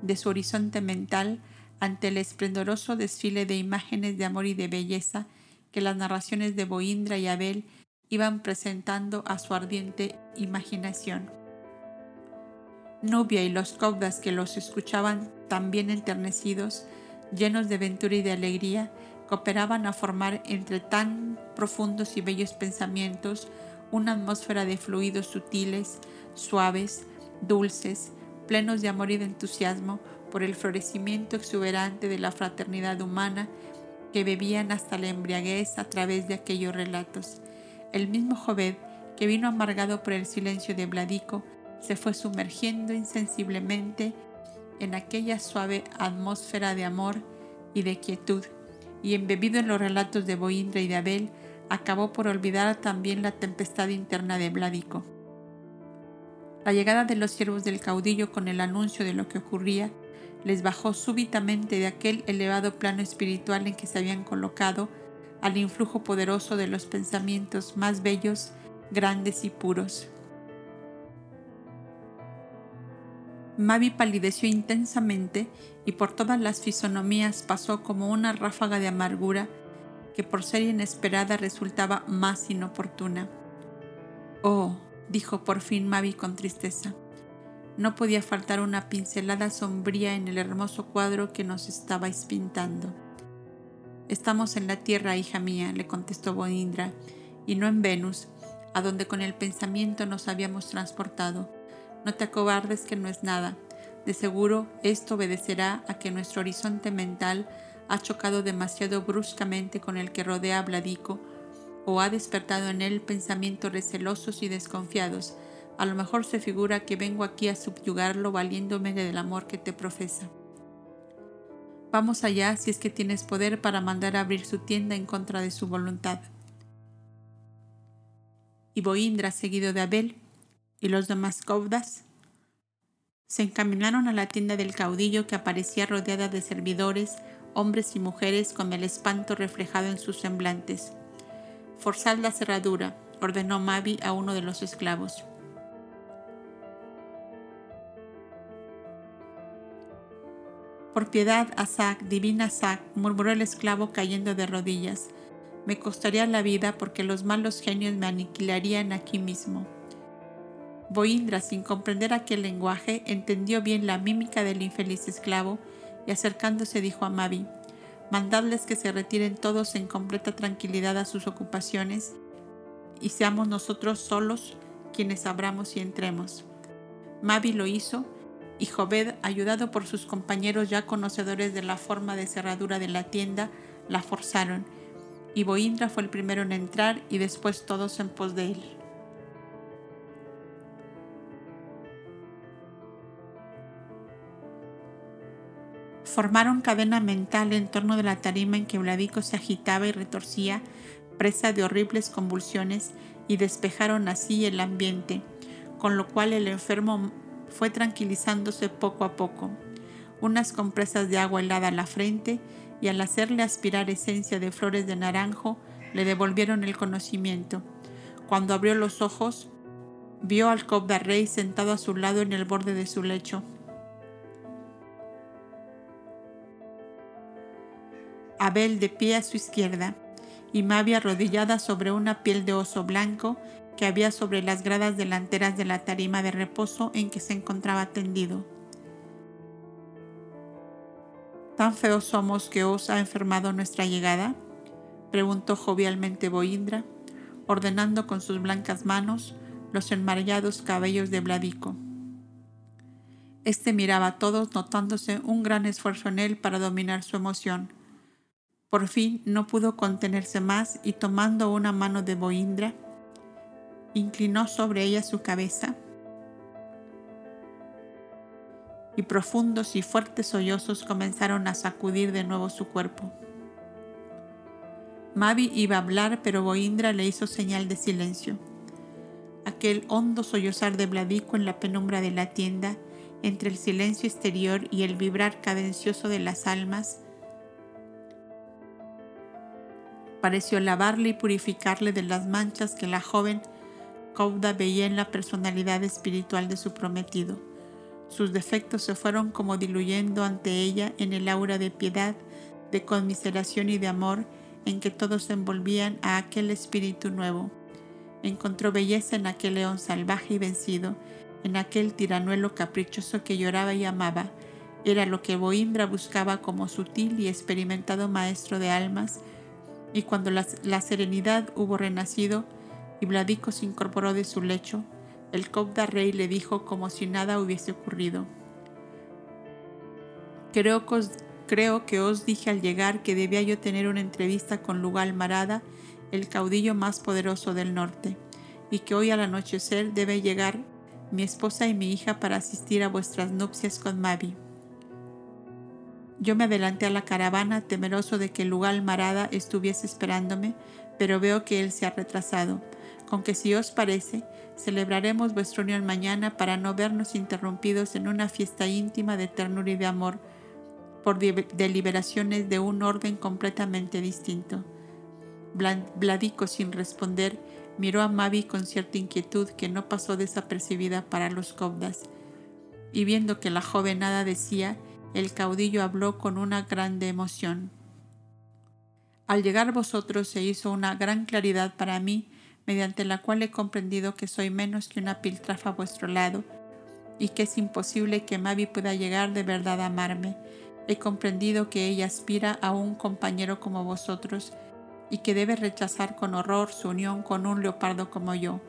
de su horizonte mental ante el esplendoroso desfile de imágenes de amor y de belleza que las narraciones de Boindra y Abel iban presentando a su ardiente imaginación. Nubia y los cobdas que los escuchaban también enternecidos, llenos de ventura y de alegría, cooperaban a formar entre tan profundos y bellos pensamientos una atmósfera de fluidos sutiles, suaves, dulces, plenos de amor y de entusiasmo por el florecimiento exuberante de la fraternidad humana que bebían hasta la embriaguez a través de aquellos relatos. El mismo Joved, que vino amargado por el silencio de Bladico, se fue sumergiendo insensiblemente en aquella suave atmósfera de amor y de quietud, y embebido en los relatos de Boindra y de Abel, acabó por olvidar también la tempestad interna de Bladico. La llegada de los siervos del caudillo con el anuncio de lo que ocurría les bajó súbitamente de aquel elevado plano espiritual en que se habían colocado al influjo poderoso de los pensamientos más bellos, grandes y puros. Mavi palideció intensamente y por todas las fisonomías pasó como una ráfaga de amargura que por ser inesperada resultaba más inoportuna. Oh, dijo por fin Mavi con tristeza, no podía faltar una pincelada sombría en el hermoso cuadro que nos estabais pintando. Estamos en la tierra, hija mía, le contestó Boindra, y no en Venus, a donde con el pensamiento nos habíamos transportado. No te acobardes que no es nada. De seguro esto obedecerá a que nuestro horizonte mental ha chocado demasiado bruscamente con el que rodea a Bladico, o ha despertado en él pensamientos recelosos y desconfiados. A lo mejor se figura que vengo aquí a subyugarlo valiéndome del amor que te profesa. Vamos allá si es que tienes poder para mandar abrir su tienda en contra de su voluntad. Y Boindra, seguido de Abel, y los demás caudas, Se encaminaron a la tienda del caudillo que aparecía rodeada de servidores, hombres y mujeres con el espanto reflejado en sus semblantes. Forzad la cerradura, ordenó Mavi a uno de los esclavos. Por piedad, Asac, divina Asac, murmuró el esclavo cayendo de rodillas. Me costaría la vida porque los malos genios me aniquilarían aquí mismo. Boindra, sin comprender aquel lenguaje, entendió bien la mímica del infeliz esclavo y acercándose dijo a Mavi, mandadles que se retiren todos en completa tranquilidad a sus ocupaciones y seamos nosotros solos quienes abramos y entremos. Mavi lo hizo y Jobed, ayudado por sus compañeros ya conocedores de la forma de cerradura de la tienda, la forzaron, y Boindra fue el primero en entrar y después todos en pos de él. Formaron cadena mental en torno de la tarima en que Vladico se agitaba y retorcía, presa de horribles convulsiones, y despejaron así el ambiente, con lo cual el enfermo fue tranquilizándose poco a poco. Unas compresas de agua helada a la frente y al hacerle aspirar esencia de flores de naranjo le devolvieron el conocimiento. Cuando abrió los ojos, vio al Cobda Rey sentado a su lado en el borde de su lecho. Abel de pie a su izquierda y Mavi arrodillada sobre una piel de oso blanco que había sobre las gradas delanteras de la tarima de reposo en que se encontraba tendido. ¿Tan feos somos que os ha enfermado nuestra llegada? preguntó jovialmente Boindra, ordenando con sus blancas manos los enmarallados cabellos de Bladico. Este miraba a todos notándose un gran esfuerzo en él para dominar su emoción. Por fin no pudo contenerse más y tomando una mano de Boindra, inclinó sobre ella su cabeza y profundos y fuertes sollozos comenzaron a sacudir de nuevo su cuerpo. Mavi iba a hablar, pero Boindra le hizo señal de silencio. Aquel hondo sollozar de Bladico en la penumbra de la tienda, entre el silencio exterior y el vibrar cadencioso de las almas, pareció lavarle y purificarle de las manchas que la joven Cauda veía en la personalidad espiritual de su prometido. Sus defectos se fueron como diluyendo ante ella en el aura de piedad, de conmiseración y de amor en que todos envolvían a aquel espíritu nuevo. Encontró belleza en aquel león salvaje y vencido, en aquel tiranuelo caprichoso que lloraba y amaba. Era lo que Boimbra buscaba como sutil y experimentado maestro de almas, y cuando la serenidad hubo renacido, y Vladico se incorporó de su lecho, el Cobda rey le dijo como si nada hubiese ocurrido. Creo que, os, creo que os dije al llegar que debía yo tener una entrevista con Lugal Marada, el caudillo más poderoso del norte, y que hoy al anochecer debe llegar mi esposa y mi hija para asistir a vuestras nupcias con Mavi. Yo me adelanté a la caravana temeroso de que Lugal Marada estuviese esperándome, pero veo que él se ha retrasado con que si os parece, celebraremos vuestra unión mañana para no vernos interrumpidos en una fiesta íntima de ternura y de amor por deliberaciones de un orden completamente distinto. Vladico, sin responder, miró a Mavi con cierta inquietud que no pasó desapercibida para los cobdas, y viendo que la joven nada decía, el caudillo habló con una grande emoción. Al llegar vosotros se hizo una gran claridad para mí mediante la cual he comprendido que soy menos que una piltrafa a vuestro lado y que es imposible que Mavi pueda llegar de verdad a amarme. He comprendido que ella aspira a un compañero como vosotros y que debe rechazar con horror su unión con un leopardo como yo.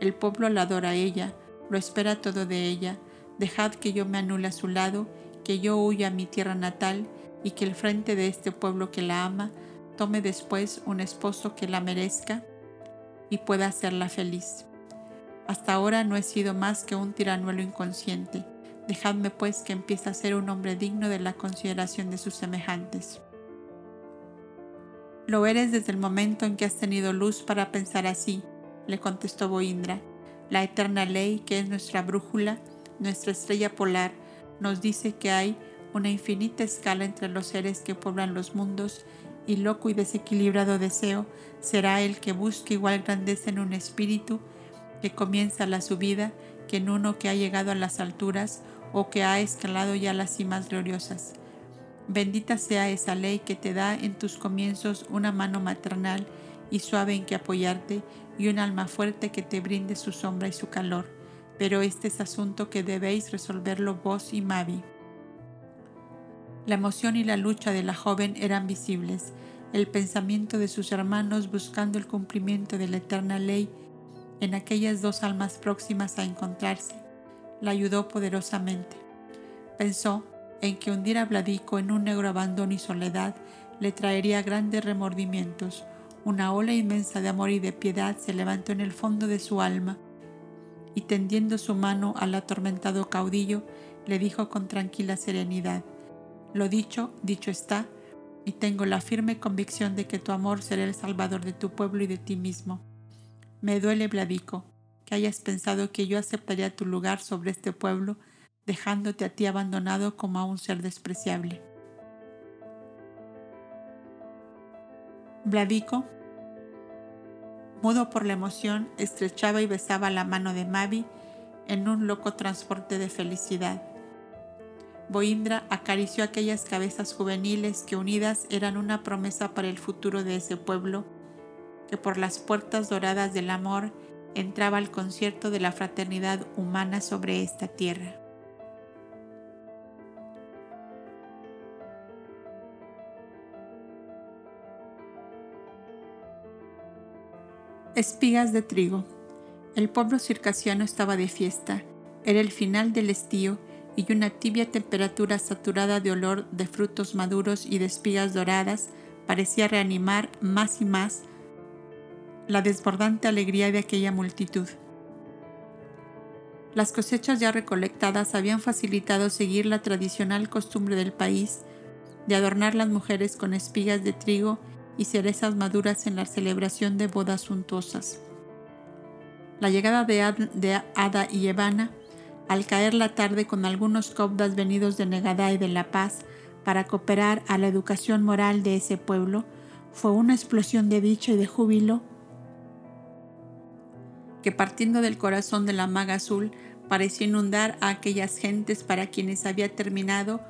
El pueblo la adora a ella, lo espera todo de ella. Dejad que yo me anule a su lado, que yo huya a mi tierra natal y que el frente de este pueblo que la ama tome después un esposo que la merezca y pueda hacerla feliz. Hasta ahora no he sido más que un tiranuelo inconsciente. Dejadme pues que empiece a ser un hombre digno de la consideración de sus semejantes. Lo eres desde el momento en que has tenido luz para pensar así, le contestó Boindra. La eterna ley, que es nuestra brújula, nuestra estrella polar, nos dice que hay una infinita escala entre los seres que pueblan los mundos y loco y desequilibrado deseo será el que busque igual grandeza en un espíritu que comienza la subida que en uno que ha llegado a las alturas o que ha escalado ya las cimas gloriosas. Bendita sea esa ley que te da en tus comienzos una mano maternal y suave en que apoyarte y un alma fuerte que te brinde su sombra y su calor. Pero este es asunto que debéis resolverlo vos y Mavi. La emoción y la lucha de la joven eran visibles. El pensamiento de sus hermanos buscando el cumplimiento de la eterna ley en aquellas dos almas próximas a encontrarse la ayudó poderosamente. Pensó en que hundir a Vladico en un negro abandono y soledad le traería grandes remordimientos. Una ola inmensa de amor y de piedad se levantó en el fondo de su alma y tendiendo su mano al atormentado caudillo, le dijo con tranquila serenidad, lo dicho, dicho está, y tengo la firme convicción de que tu amor será el salvador de tu pueblo y de ti mismo. Me duele, Vladico, que hayas pensado que yo aceptaría tu lugar sobre este pueblo, dejándote a ti abandonado como a un ser despreciable. Vladico, mudo por la emoción, estrechaba y besaba la mano de Mavi en un loco transporte de felicidad. Boindra acarició aquellas cabezas juveniles que unidas eran una promesa para el futuro de ese pueblo, que por las puertas doradas del amor entraba al concierto de la fraternidad humana sobre esta tierra. Espigas de trigo. El pueblo circasiano estaba de fiesta. Era el final del estío y una tibia temperatura saturada de olor de frutos maduros y de espigas doradas parecía reanimar más y más la desbordante alegría de aquella multitud. Las cosechas ya recolectadas habían facilitado seguir la tradicional costumbre del país de adornar las mujeres con espigas de trigo y cerezas maduras en la celebración de bodas suntuosas. La llegada de, Ada y Evana al caer la tarde con algunos cobdas venidos de Negadá y de La Paz para cooperar a la educación moral de ese pueblo, fue una explosión de dicha y de júbilo que partiendo del corazón de la maga azul pareció inundar a aquellas gentes para quienes había terminado,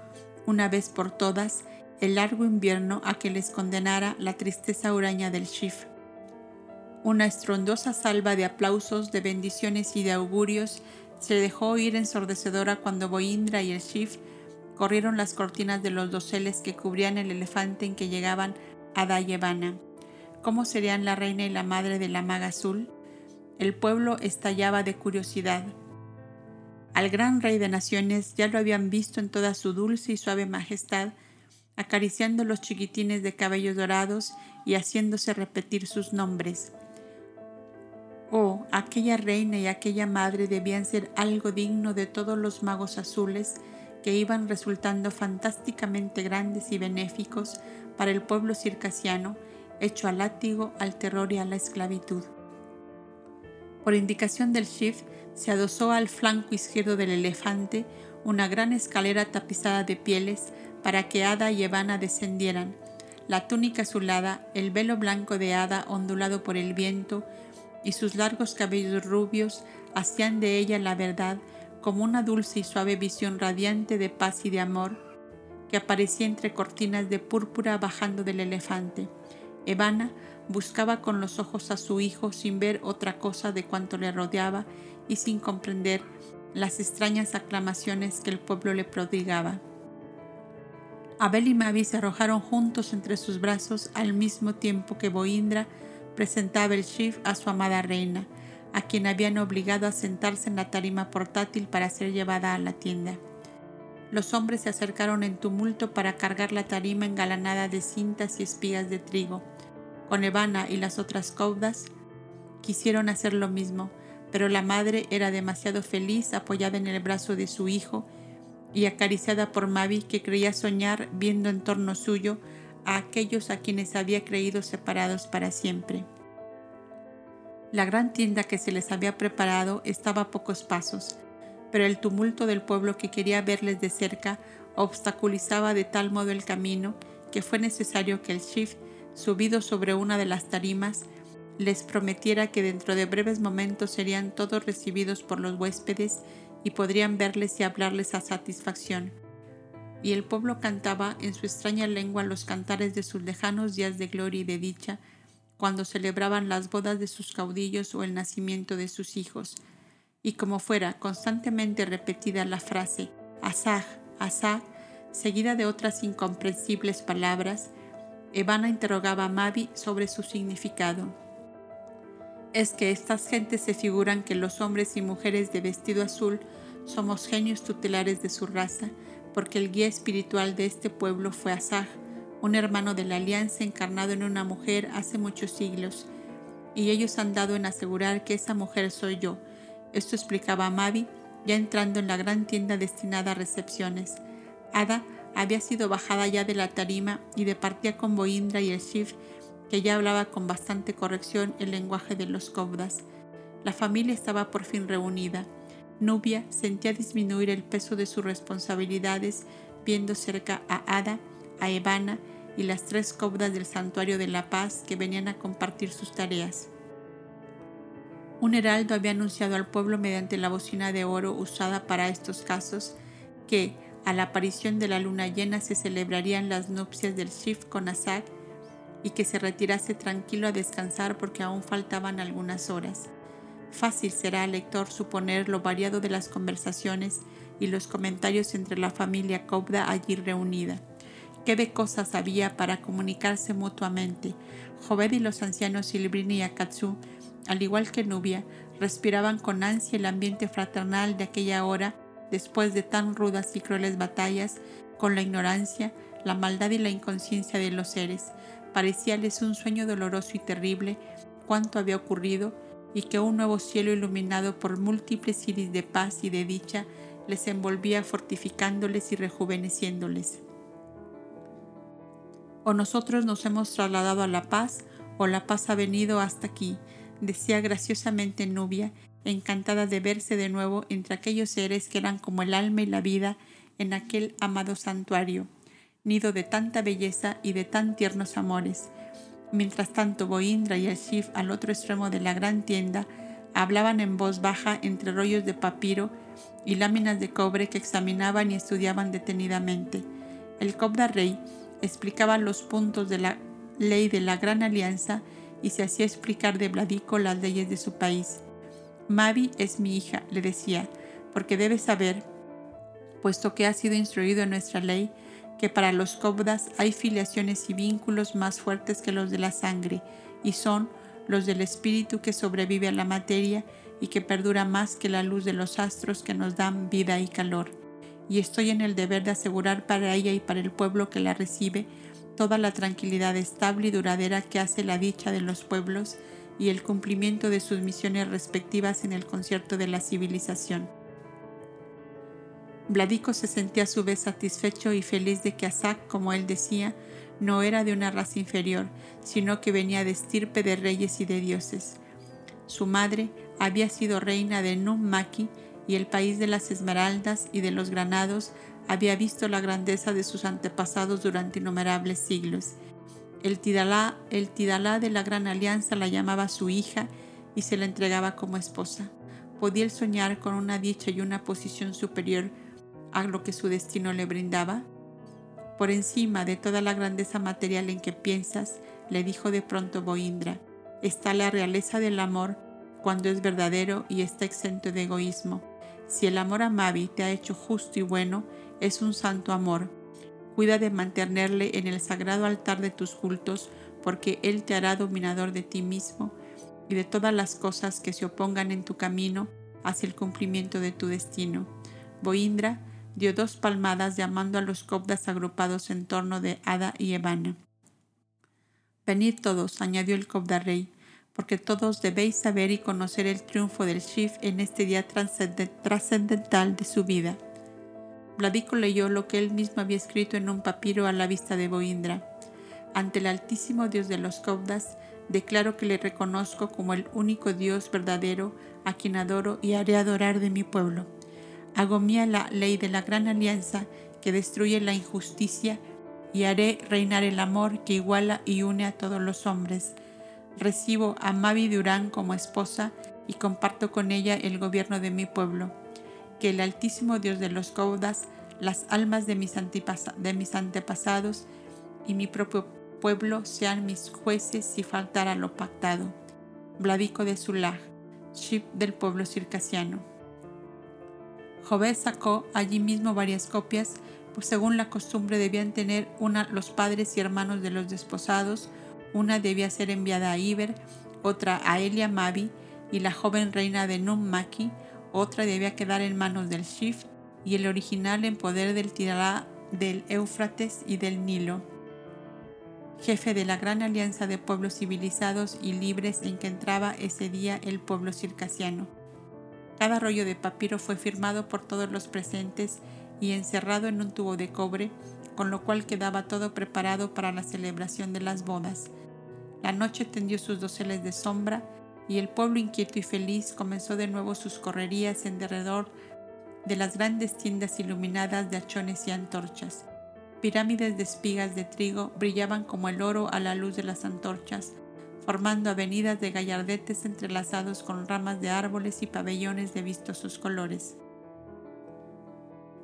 una vez por todas, el largo invierno a que les condenara la tristeza huraña del Shif. Una estrondosa salva de aplausos, de bendiciones y de augurios se dejó oír ensordecedora cuando Boindra y el Shif corrieron las cortinas de los doseles que cubrían el elefante en que llegaban a Dayevana. ¿Cómo serían la reina y la madre de la maga azul? El pueblo estallaba de curiosidad. Al gran rey de naciones ya lo habían visto en toda su dulce y suave majestad, acariciando los chiquitines de cabellos dorados y haciéndose repetir sus nombres. Oh, aquella reina y aquella madre debían ser algo digno de todos los magos azules que iban resultando fantásticamente grandes y benéficos para el pueblo circasiano, hecho al látigo, al terror y a la esclavitud. Por indicación del Shif, se adosó al flanco izquierdo del elefante una gran escalera tapizada de pieles para que Ada y Evana descendieran. La túnica azulada, el velo blanco de Ada ondulado por el viento, y sus largos cabellos rubios hacían de ella la verdad como una dulce y suave visión radiante de paz y de amor que aparecía entre cortinas de púrpura bajando del elefante. Evana buscaba con los ojos a su hijo sin ver otra cosa de cuanto le rodeaba y sin comprender las extrañas aclamaciones que el pueblo le prodigaba. Abel y Mavi se arrojaron juntos entre sus brazos al mismo tiempo que Boindra presentaba el Shif a su amada reina, a quien habían obligado a sentarse en la tarima portátil para ser llevada a la tienda. Los hombres se acercaron en tumulto para cargar la tarima engalanada de cintas y espigas de trigo. Con Evana y las otras caudas quisieron hacer lo mismo, pero la madre era demasiado feliz apoyada en el brazo de su hijo y acariciada por Mavi que creía soñar viendo en torno suyo a aquellos a quienes había creído separados para siempre. La gran tienda que se les había preparado estaba a pocos pasos. pero el tumulto del pueblo que quería verles de cerca obstaculizaba de tal modo el camino que fue necesario que el chief, subido sobre una de las tarimas, les prometiera que dentro de breves momentos serían todos recibidos por los huéspedes y podrían verles y hablarles a satisfacción. Y el pueblo cantaba en su extraña lengua los cantares de sus lejanos días de gloria y de dicha, cuando celebraban las bodas de sus caudillos o el nacimiento de sus hijos. Y como fuera constantemente repetida la frase Asaj, Asaj, seguida de otras incomprensibles palabras, Evana interrogaba a Mavi sobre su significado es que estas gentes se figuran que los hombres y mujeres de vestido azul somos genios tutelares de su raza, porque el guía espiritual de este pueblo fue Asaj, un hermano de la alianza encarnado en una mujer hace muchos siglos, y ellos han dado en asegurar que esa mujer soy yo. Esto explicaba a Mavi, ya entrando en la gran tienda destinada a recepciones. Ada había sido bajada ya de la tarima y departía con Boindra y el Shif que ya hablaba con bastante corrección el lenguaje de los cobdas. La familia estaba por fin reunida. Nubia sentía disminuir el peso de sus responsabilidades viendo cerca a Ada, a Evana y las tres cobdas del Santuario de la Paz que venían a compartir sus tareas. Un heraldo había anunciado al pueblo mediante la bocina de oro usada para estos casos que, a la aparición de la luna llena, se celebrarían las nupcias del Shif con Asak y que se retirase tranquilo a descansar porque aún faltaban algunas horas. Fácil será al lector suponer lo variado de las conversaciones y los comentarios entre la familia Cobda allí reunida. Qué de cosas había para comunicarse mutuamente. Joved y los ancianos Silbrini y Akatsu, al igual que Nubia, respiraban con ansia el ambiente fraternal de aquella hora después de tan rudas y crueles batallas con la ignorancia, la maldad y la inconsciencia de los seres parecíales un sueño doloroso y terrible cuanto había ocurrido y que un nuevo cielo iluminado por múltiples iris de paz y de dicha les envolvía fortificándoles y rejuveneciéndoles. O nosotros nos hemos trasladado a la paz, o la paz ha venido hasta aquí, decía graciosamente Nubia, encantada de verse de nuevo entre aquellos seres que eran como el alma y la vida en aquel amado santuario nido de tanta belleza y de tan tiernos amores. Mientras tanto, Boindra y el Shif al otro extremo de la gran tienda hablaban en voz baja entre rollos de papiro y láminas de cobre que examinaban y estudiaban detenidamente. El Cobda Rey explicaba los puntos de la ley de la Gran Alianza y se hacía explicar de Bladico las leyes de su país. Mavi es mi hija, le decía, porque debe saber, puesto que ha sido instruido en nuestra ley, que para los cobdas hay filiaciones y vínculos más fuertes que los de la sangre, y son los del espíritu que sobrevive a la materia y que perdura más que la luz de los astros que nos dan vida y calor. Y estoy en el deber de asegurar para ella y para el pueblo que la recibe toda la tranquilidad estable y duradera que hace la dicha de los pueblos y el cumplimiento de sus misiones respectivas en el concierto de la civilización. Vladico se sentía a su vez satisfecho y feliz de que Asak, como él decía, no era de una raza inferior, sino que venía de estirpe de reyes y de dioses. Su madre había sido reina de Nummaki y el país de las esmeraldas y de los granados había visto la grandeza de sus antepasados durante innumerables siglos. El Tidalá, el Tidalá de la Gran Alianza la llamaba su hija y se la entregaba como esposa. Podía él soñar con una dicha y una posición superior a lo que su destino le brindaba? Por encima de toda la grandeza material en que piensas, le dijo de pronto Boindra, está la realeza del amor cuando es verdadero y está exento de egoísmo. Si el amor a Mavi te ha hecho justo y bueno, es un santo amor. Cuida de mantenerle en el sagrado altar de tus cultos, porque él te hará dominador de ti mismo y de todas las cosas que se opongan en tu camino hacia el cumplimiento de tu destino. Boindra dio dos palmadas llamando a los cobdas agrupados en torno de Ada y Evana. Venid todos, añadió el cobda rey, porque todos debéis saber y conocer el triunfo del Shif en este día trascendental de su vida. Vladico leyó lo que él mismo había escrito en un papiro a la vista de Boindra. Ante el altísimo Dios de los cobdas, declaro que le reconozco como el único Dios verdadero a quien adoro y haré adorar de mi pueblo Hago mía la ley de la gran alianza que destruye la injusticia y haré reinar el amor que iguala y une a todos los hombres. Recibo a Mavi Durán como esposa y comparto con ella el gobierno de mi pueblo. Que el Altísimo Dios de los Goudas, las almas de mis, antepasados y mi propio pueblo sean mis jueces si faltara lo pactado. Vladico de Sulag, ship del pueblo circasiano. Jové sacó allí mismo varias copias, pues según la costumbre debían tener una los padres y hermanos de los desposados, una debía ser enviada a Iber, otra a Elia Mavi y la joven reina de Nummaki, otra debía quedar en manos del Shif y el original en poder del Tiralá del Éufrates y del Nilo jefe de la gran alianza de pueblos civilizados y libres en que entraba ese día el pueblo circasiano. Cada rollo de papiro fue firmado por todos los presentes y encerrado en un tubo de cobre, con lo cual quedaba todo preparado para la celebración de las bodas. La noche tendió sus doseles de sombra y el pueblo inquieto y feliz comenzó de nuevo sus correrías en derredor de las grandes tiendas iluminadas de hachones y antorchas. Pirámides de espigas de trigo brillaban como el oro a la luz de las antorchas, formando avenidas de gallardetes entrelazados con ramas de árboles y pabellones de vistosos colores.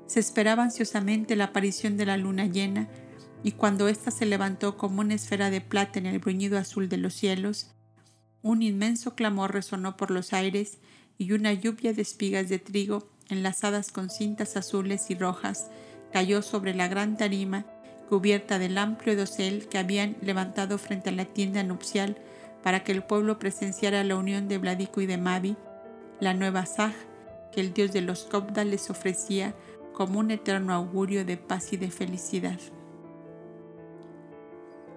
Se esperaba ansiosamente la aparición de la luna llena, y cuando ésta se levantó como una esfera de plata en el bruñido azul de los cielos, un inmenso clamor resonó por los aires y una lluvia de espigas de trigo enlazadas con cintas azules y rojas cayó sobre la gran tarima cubierta del amplio dosel que habían levantado frente a la tienda nupcial para que el pueblo presenciara la unión de Vladico y de Mavi, la nueva Saj que el dios de los Kobda les ofrecía como un eterno augurio de paz y de felicidad.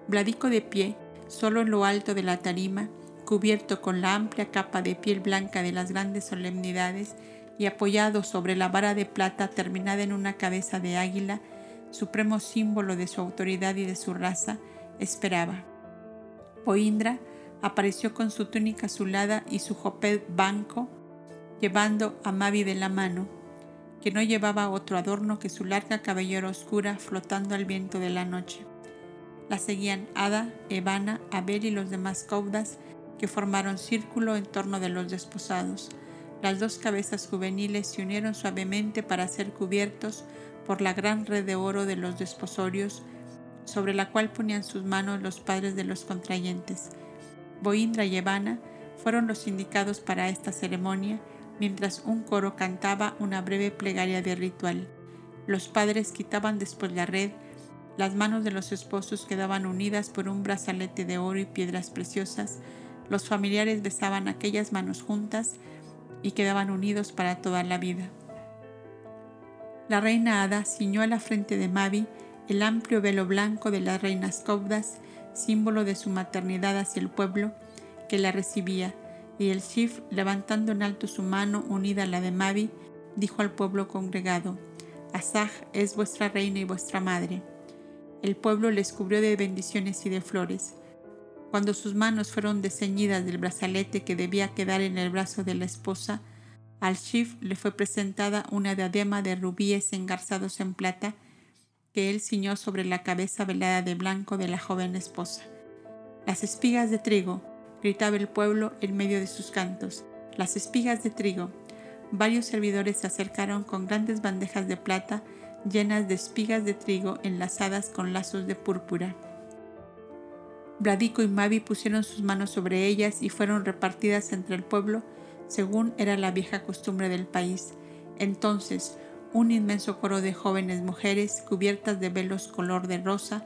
Vladico de pie, solo en lo alto de la tarima, cubierto con la amplia capa de piel blanca de las grandes solemnidades, y apoyado sobre la vara de plata terminada en una cabeza de águila, supremo símbolo de su autoridad y de su raza, esperaba. Poindra apareció con su túnica azulada y su joped banco, llevando a Mavi de la mano, que no llevaba otro adorno que su larga cabellera oscura flotando al viento de la noche. La seguían Ada, Evana, Abel y los demás caudas que formaron círculo en torno de los desposados. Las dos cabezas juveniles se unieron suavemente para ser cubiertos por la gran red de oro de los desposorios, sobre la cual ponían sus manos los padres de los contrayentes. Boindra y Evana fueron los indicados para esta ceremonia, mientras un coro cantaba una breve plegaria de ritual. Los padres quitaban después la red, las manos de los esposos quedaban unidas por un brazalete de oro y piedras preciosas, los familiares besaban aquellas manos juntas, y quedaban unidos para toda la vida. La reina Ada ciñó a la frente de Mavi el amplio velo blanco de las reinas Cobdas, símbolo de su maternidad hacia el pueblo que la recibía, y el Shif, levantando en alto su mano unida a la de Mavi, dijo al pueblo congregado, Asaj es vuestra reina y vuestra madre. El pueblo les cubrió de bendiciones y de flores. Cuando sus manos fueron desceñidas del brazalete que debía quedar en el brazo de la esposa, al Shif le fue presentada una diadema de rubíes engarzados en plata que él ciñó sobre la cabeza velada de blanco de la joven esposa. Las espigas de trigo, gritaba el pueblo en medio de sus cantos. Las espigas de trigo. Varios servidores se acercaron con grandes bandejas de plata llenas de espigas de trigo enlazadas con lazos de púrpura. Bradico y Mavi pusieron sus manos sobre ellas y fueron repartidas entre el pueblo según era la vieja costumbre del país. Entonces, un inmenso coro de jóvenes mujeres cubiertas de velos color de rosa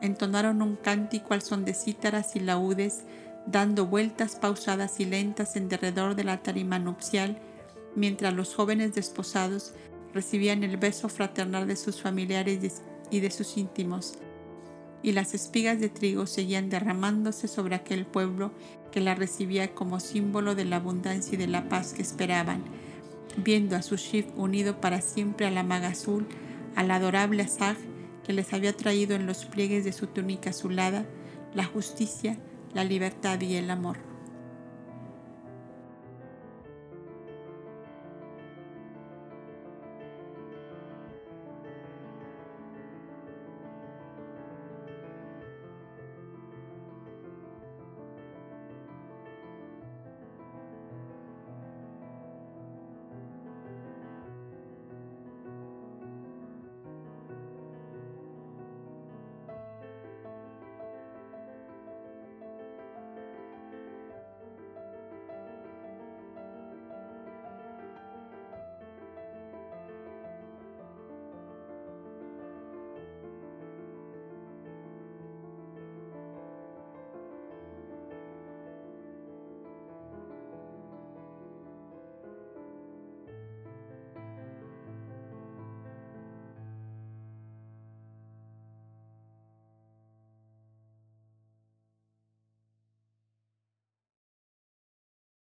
entonaron un cántico al son de cítaras y laúdes, dando vueltas pausadas y lentas en derredor de la tarima nupcial, mientras los jóvenes desposados recibían el beso fraternal de sus familiares y de sus íntimos y las espigas de trigo seguían derramándose sobre aquel pueblo que la recibía como símbolo de la abundancia y de la paz que esperaban, viendo a su Shif unido para siempre a la maga azul, al adorable Asaj que les había traído en los pliegues de su túnica azulada la justicia, la libertad y el amor.